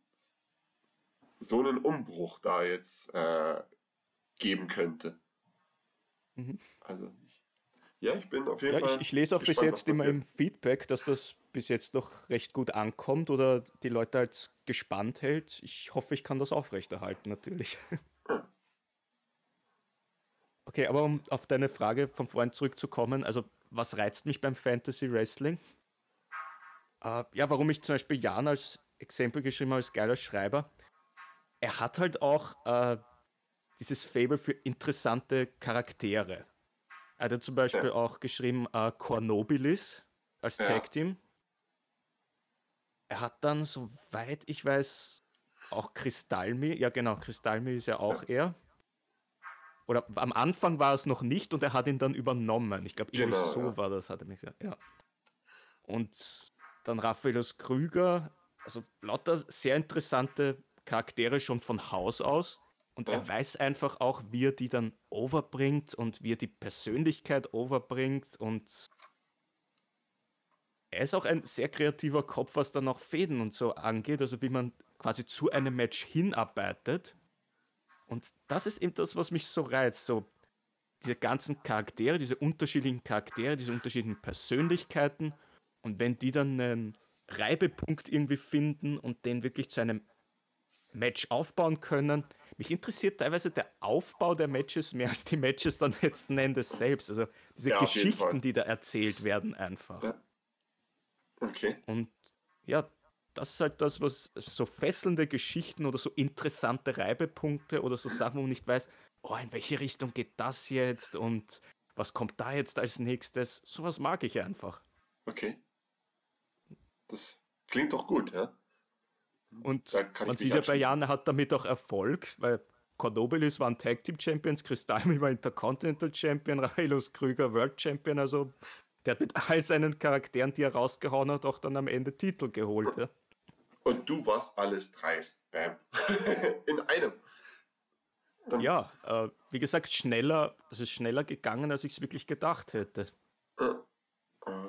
[SPEAKER 11] so einen Umbruch da jetzt äh, geben könnte.
[SPEAKER 12] Mhm.
[SPEAKER 11] Also ich, ja, ich bin auf jeden
[SPEAKER 12] Ja,
[SPEAKER 11] Fall.
[SPEAKER 12] ich, ich lese auch bis jetzt immer im Feedback, dass das bis jetzt noch recht gut ankommt oder die Leute als gespannt hält. Ich hoffe, ich kann das aufrechterhalten, natürlich. Okay, aber um auf deine Frage von vorhin zurückzukommen, also was reizt mich beim Fantasy Wrestling? Äh, ja, warum ich zum Beispiel Jan als Exempel geschrieben habe, als geiler Schreiber. Er hat halt auch äh, dieses Fable für interessante Charaktere. Er hat ja zum Beispiel auch geschrieben äh, Cornobilis als
[SPEAKER 11] Ja.
[SPEAKER 12] Tag Team. Er hat dann, soweit ich weiß, auch Kristallmi. Ja, genau, Kristallmi ist ja auch er. oder am Anfang war es noch nicht und er hat ihn dann übernommen. Ich glaube,
[SPEAKER 11] Genau,
[SPEAKER 12] so
[SPEAKER 11] ja.
[SPEAKER 12] war das, hat er mir gesagt. Ja. Und dann Raphaelus Krüger, also lauter sehr interessante Charaktere schon von Haus aus. Und er weiß einfach auch, wie er die dann overbringt und wie er die Persönlichkeit overbringt. Und er ist auch ein sehr kreativer Kopf, was dann auch Fäden und so angeht, also wie man quasi zu einem Match hinarbeitet. Und das ist eben das, was mich so reizt. So diese ganzen Charaktere, diese unterschiedlichen Charaktere, diese unterschiedlichen Persönlichkeiten. Und wenn die dann einen Reibepunkt irgendwie finden und den wirklich zu einem Match aufbauen können. Mich interessiert teilweise der Aufbau der Matches mehr als die Matches dann letzten Endes selbst. Also diese
[SPEAKER 11] Ja.
[SPEAKER 12] Geschichten, die da erzählt werden einfach.
[SPEAKER 11] Okay.
[SPEAKER 12] Und ja, das ist halt das, was so fesselnde Geschichten oder so interessante Reibepunkte oder so Sachen, wo man nicht weiß, oh, in welche Richtung geht das jetzt und was kommt da jetzt als nächstes. Sowas mag ich einfach.
[SPEAKER 11] Okay. Das klingt doch gut, ja?
[SPEAKER 12] Und man sieht ja bei
[SPEAKER 11] anschließen.
[SPEAKER 12] Jan, er hat damit auch Erfolg, weil Cordobelis waren Tag Team Champions, Cristalmi war Intercontinental Champion, Raelus Krüger World Champion, also der hat mit all seinen Charakteren, die er rausgehauen hat, auch dann am Ende Titel geholt. Ja.
[SPEAKER 11] Und du warst alles dreist. Bam. In einem. Dann,
[SPEAKER 12] Ja, äh, wie gesagt, schneller, es ist schneller gegangen, als ich es wirklich gedacht hätte.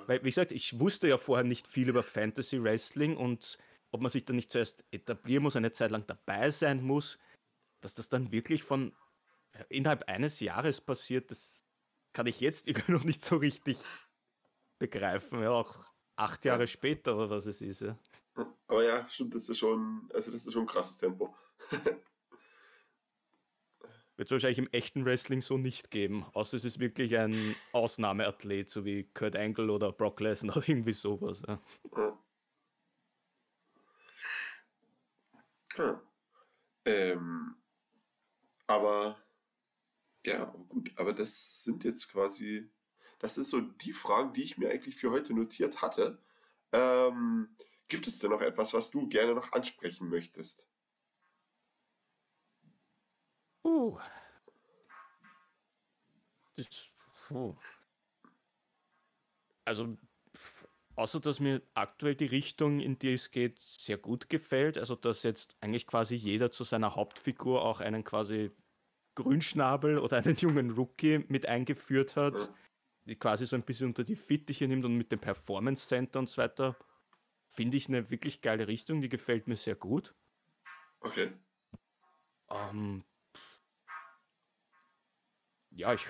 [SPEAKER 12] Weil, wie gesagt, ich wusste ja vorher nicht viel über Fantasy Wrestling und ob man sich dann nicht zuerst etablieren muss, eine Zeit lang dabei sein muss, dass das dann wirklich von äh, innerhalb eines Jahres passiert, das kann ich jetzt irgendwie noch nicht so richtig begreifen. Ja, auch acht Jahre später oder was es ist. Ja.
[SPEAKER 11] Aber ja, stimmt, das ist schon, also das ist schon ein krasses Tempo.
[SPEAKER 12] Wird es wahrscheinlich im echten Wrestling so nicht geben, außer es ist wirklich ein Ausnahmeathlet, so wie Kurt Angle oder Brock Lesnar oder irgendwie sowas. Ja.
[SPEAKER 11] Ja. Ähm, aber ja, gut, aber das sind jetzt quasi, das ist so die Fragen, die ich mir eigentlich für heute notiert hatte. Ähm, gibt es denn noch etwas, was du gerne noch ansprechen möchtest?
[SPEAKER 12] Uh. Das, puh. Also, außer dass mir aktuell die Richtung, in die es geht, sehr gut gefällt. Also, dass jetzt eigentlich quasi jeder zu seiner Hauptfigur auch einen quasi Grünschnabel oder einen jungen Rookie mit eingeführt hat, die quasi so ein bisschen unter die Fittiche nimmt und mit dem Performance Center und so weiter. Finde ich eine wirklich geile Richtung, die gefällt mir sehr gut.
[SPEAKER 11] Okay.
[SPEAKER 12] Ähm, ja, ich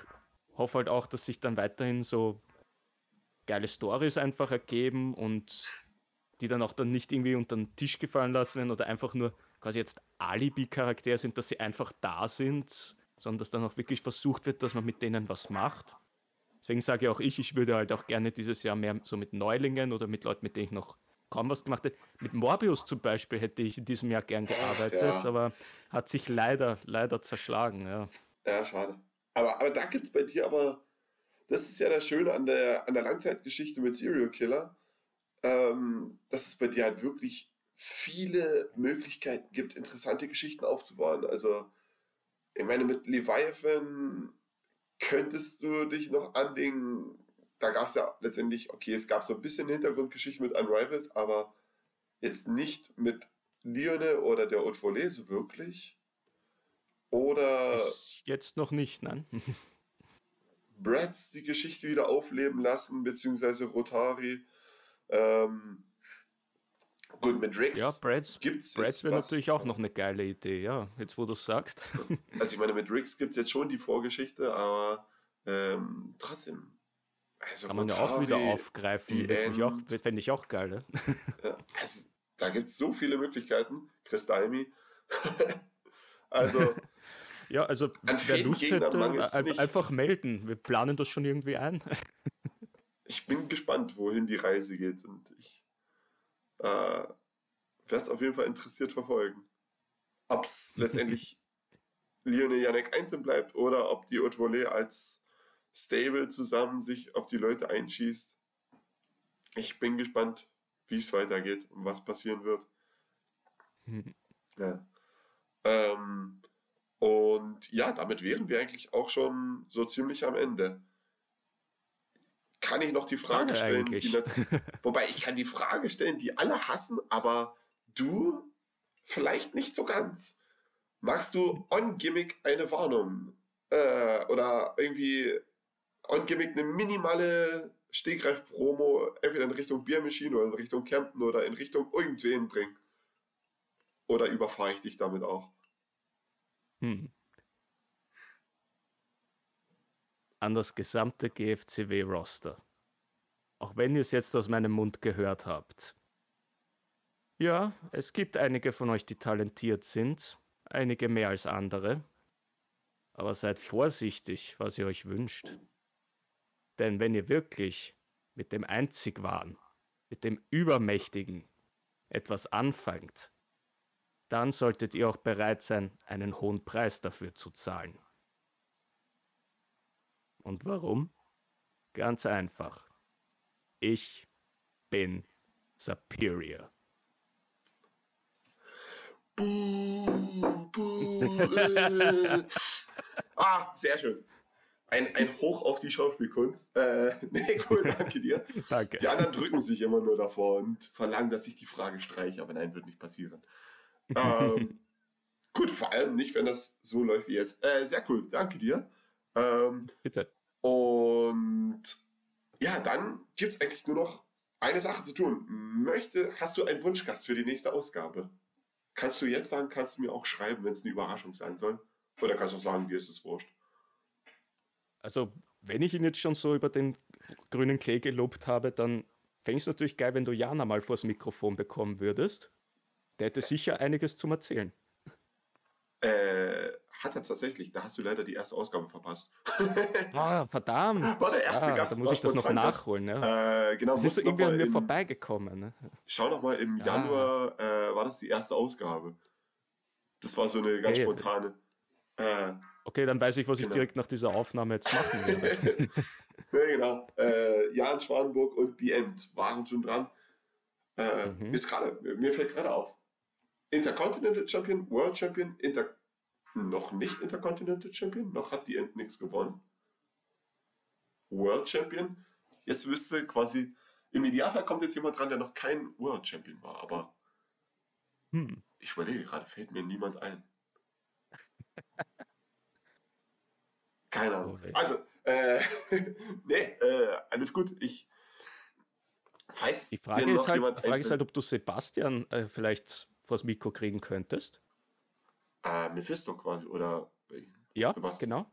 [SPEAKER 12] hoffe halt auch, dass sich dann weiterhin so geile Stories einfach ergeben und die dann auch dann nicht irgendwie unter den Tisch gefallen lassen werden oder einfach nur quasi jetzt Alibi-Charaktere sind, dass sie einfach da sind, sondern dass dann auch wirklich versucht wird, dass man mit denen was macht. Deswegen sage auch ich, ich würde halt auch gerne dieses Jahr mehr so mit Neulingen oder mit Leuten, mit denen ich noch kaum was gemacht hätte. Mit Morbius zum Beispiel hätte ich in diesem Jahr gern gearbeitet,
[SPEAKER 11] ja.
[SPEAKER 12] aber hat sich leider, leider zerschlagen, ja.
[SPEAKER 11] Ja, schade. Aber, aber da gibt es bei dir aber, das ist ja das Schöne an der, an der Langzeitgeschichte mit Serial Killer, ähm, dass es bei dir halt wirklich viele Möglichkeiten gibt, interessante Geschichten aufzubauen. Also, ich meine, mit Leviathan könntest du dich noch anlegen, da gab es ja letztendlich, okay, es gab so ein bisschen Hintergrundgeschichte mit Unrivaled, aber jetzt nicht mit Lione oder der Haute Volée so wirklich. Oder
[SPEAKER 12] Bis jetzt noch nicht, nein.
[SPEAKER 11] Brads die Geschichte wieder aufleben lassen, beziehungsweise Rotari. Ähm, gut, mit Rix
[SPEAKER 12] Ja, Brads,
[SPEAKER 11] gibt's
[SPEAKER 12] Brads wäre natürlich auch noch eine geile Idee, ja, jetzt wo du es sagst.
[SPEAKER 11] Also ich meine, mit Rix gibt es jetzt schon die Vorgeschichte, aber ähm, trotzdem. Also
[SPEAKER 12] Kann man ja auch wieder aufgreifen. ich auch-. Fände ich auch geil, ne?
[SPEAKER 11] Ja, also, da gibt es so viele Möglichkeiten. Kristalmi. also,
[SPEAKER 12] Ja, also
[SPEAKER 11] An
[SPEAKER 12] wer Lust hätte, einfach melden. Wir planen das schon irgendwie ein.
[SPEAKER 11] ich bin gespannt, wohin die Reise geht. Und ich äh, werde es auf jeden Fall interessiert verfolgen. Ob es letztendlich Lionel Janek einzeln bleibt oder ob die Haute Volée als Stable zusammen sich auf die Leute einschießt. Ich bin gespannt, wie es weitergeht und was passieren wird. Ja. Ähm, Und ja, damit wären wir eigentlich auch schon so ziemlich am Ende. Kann ich noch die Frage stellen? Die, wobei ich kann die Frage stellen, die alle hassen, aber du vielleicht nicht so ganz. Magst du on-Gimmick eine Warnung? Äh, oder irgendwie on-Gimmick eine minimale Stegreif-Promo entweder in Richtung Biermaschine oder in Richtung Campen oder in Richtung irgendwen bringen? Oder überfahre ich dich damit auch? Hm.
[SPEAKER 12] An das gesamte GFCW-Roster. Auch wenn ihr es jetzt aus meinem Mund gehört habt. Ja, es gibt einige von euch, die talentiert sind, einige mehr als andere. Aber seid vorsichtig, was ihr euch wünscht. Denn wenn ihr wirklich mit dem Einzig wahren, mit dem Übermächtigen etwas anfangt, dann solltet ihr auch bereit sein, einen hohen Preis dafür zu zahlen. Und warum? Ganz einfach. Ich bin superior.
[SPEAKER 11] Buh, buh, äh. ah, sehr schön. Ein, ein Hoch auf die Schauspielkunst. Äh, nee, cool, danke dir. danke. Die anderen drücken sich immer nur davor und verlangen, dass ich die Frage streiche, aber nein, wird nicht passieren. ähm, gut, vor allem nicht, wenn das so läuft wie jetzt. Äh, sehr cool, danke dir. Ähm,
[SPEAKER 12] Bitte.
[SPEAKER 11] Und ja, dann gibt es eigentlich nur noch eine Sache zu tun. Möchte, hast du einen Wunschgast für die nächste Ausgabe? Kannst du jetzt sagen, kannst du mir auch schreiben, wenn es eine Überraschung sein soll? Oder kannst du auch sagen, dir ist es wurscht?
[SPEAKER 12] Also, wenn ich ihn jetzt schon so über den grünen Klee gelobt habe, dann fände ich es natürlich geil, wenn du Jana mal vors Mikrofon bekommen würdest. Der hätte sicher einiges zum Erzählen.
[SPEAKER 11] Äh, hat er tatsächlich. Da hast du leider die erste Ausgabe verpasst.
[SPEAKER 12] ah, verdammt.
[SPEAKER 11] War der erste
[SPEAKER 12] ah,
[SPEAKER 11] Gast.
[SPEAKER 12] Da muss ich das noch nachholen.
[SPEAKER 11] Ne? Äh, genau,
[SPEAKER 12] das ist irgendwie an mir vorbeigekommen. Ne?
[SPEAKER 11] Schau noch mal, im ja. Januar äh, war das die erste Ausgabe. Das war so eine ganz hey, spontane.
[SPEAKER 12] Äh, okay, dann weiß ich, was genau. ich direkt nach dieser Aufnahme jetzt machen werde.
[SPEAKER 11] ja, genau. Äh, Jan Schwanenburg und die End waren schon dran. Äh, mhm. Ist gerade, mir fällt gerade auf. Intercontinental Champion, World Champion, Inter noch nicht Intercontinental Champion, noch hat die End nichts gewonnen. World Champion. Jetzt wüsste quasi, im Idealfall kommt jetzt jemand dran, der noch kein World Champion war, aber hm. ich überlege gerade, fällt mir niemand ein. Keine Ahnung. Okay. Also, äh, nee, äh, alles gut. Ich,
[SPEAKER 12] falls die Frage, ist halt, die Frage ist halt, ob du Sebastian äh, vielleicht vors Mikro kriegen könntest.
[SPEAKER 11] Äh, Mephisto quasi, oder?
[SPEAKER 12] Ja, Sebastian. genau.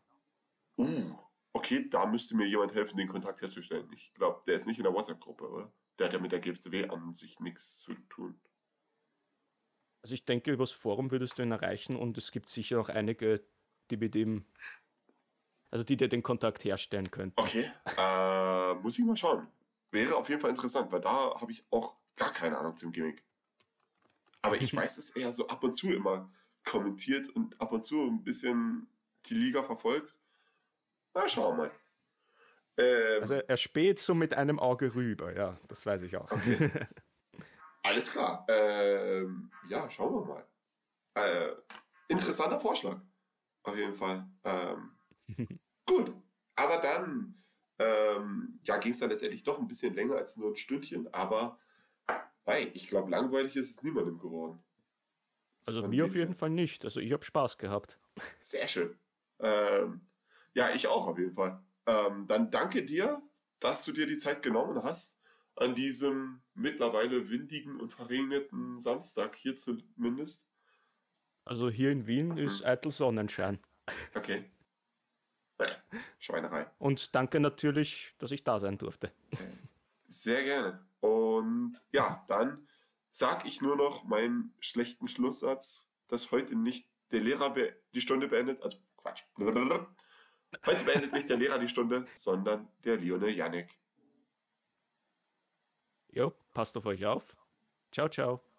[SPEAKER 11] Uh, okay, da müsste mir jemand helfen, den Kontakt herzustellen. Ich glaube, der ist nicht in der WhatsApp-Gruppe, oder? Der hat ja mit der GFCW an sich nichts zu tun.
[SPEAKER 12] Also ich denke, übers Forum würdest du ihn erreichen und es gibt sicher auch einige, die mit ihm, also die dir den Kontakt herstellen könnten.
[SPEAKER 11] Okay, äh, muss ich mal schauen. Wäre auf jeden Fall interessant, weil da habe ich auch gar keine Ahnung zum Gimmick. Aber ich weiß es eher so ab und zu immer kommentiert und ab und zu ein bisschen die Liga verfolgt. Na, schauen wir mal.
[SPEAKER 12] Ähm, also er spielt so mit einem Auge rüber, ja, das weiß ich auch. Okay.
[SPEAKER 11] Alles klar. Ähm, ja, schauen wir mal. Äh, interessanter Vorschlag. Auf jeden Fall. Ähm, gut. Aber dann ähm, ja, ging es dann letztendlich doch ein bisschen länger als nur ein Stündchen, aber hey, ich glaube, langweilig ist es niemandem geworden.
[SPEAKER 12] Also Von mir auf jeden Fall nicht. Also ich habe Spaß gehabt.
[SPEAKER 11] Sehr schön. Ähm, ja, ich auch auf jeden Fall. Ähm, dann danke dir, dass du dir die Zeit genommen hast, an diesem mittlerweile windigen und verregneten Samstag hier zumindest.
[SPEAKER 12] Also hier in Wien mhm. ist eitel Sonnenschein.
[SPEAKER 11] Okay. Schweinerei.
[SPEAKER 12] Und danke natürlich, dass ich da sein durfte.
[SPEAKER 11] Sehr gerne. Und ja, dann sag ich nur noch meinen schlechten Schlusssatz, dass heute nicht der Lehrer die Stunde beendet, also Quatsch. Heute beendet nicht der Lehrer die Stunde, sondern der Lione Janek.
[SPEAKER 12] Jo, passt auf euch auf. Ciao, ciao.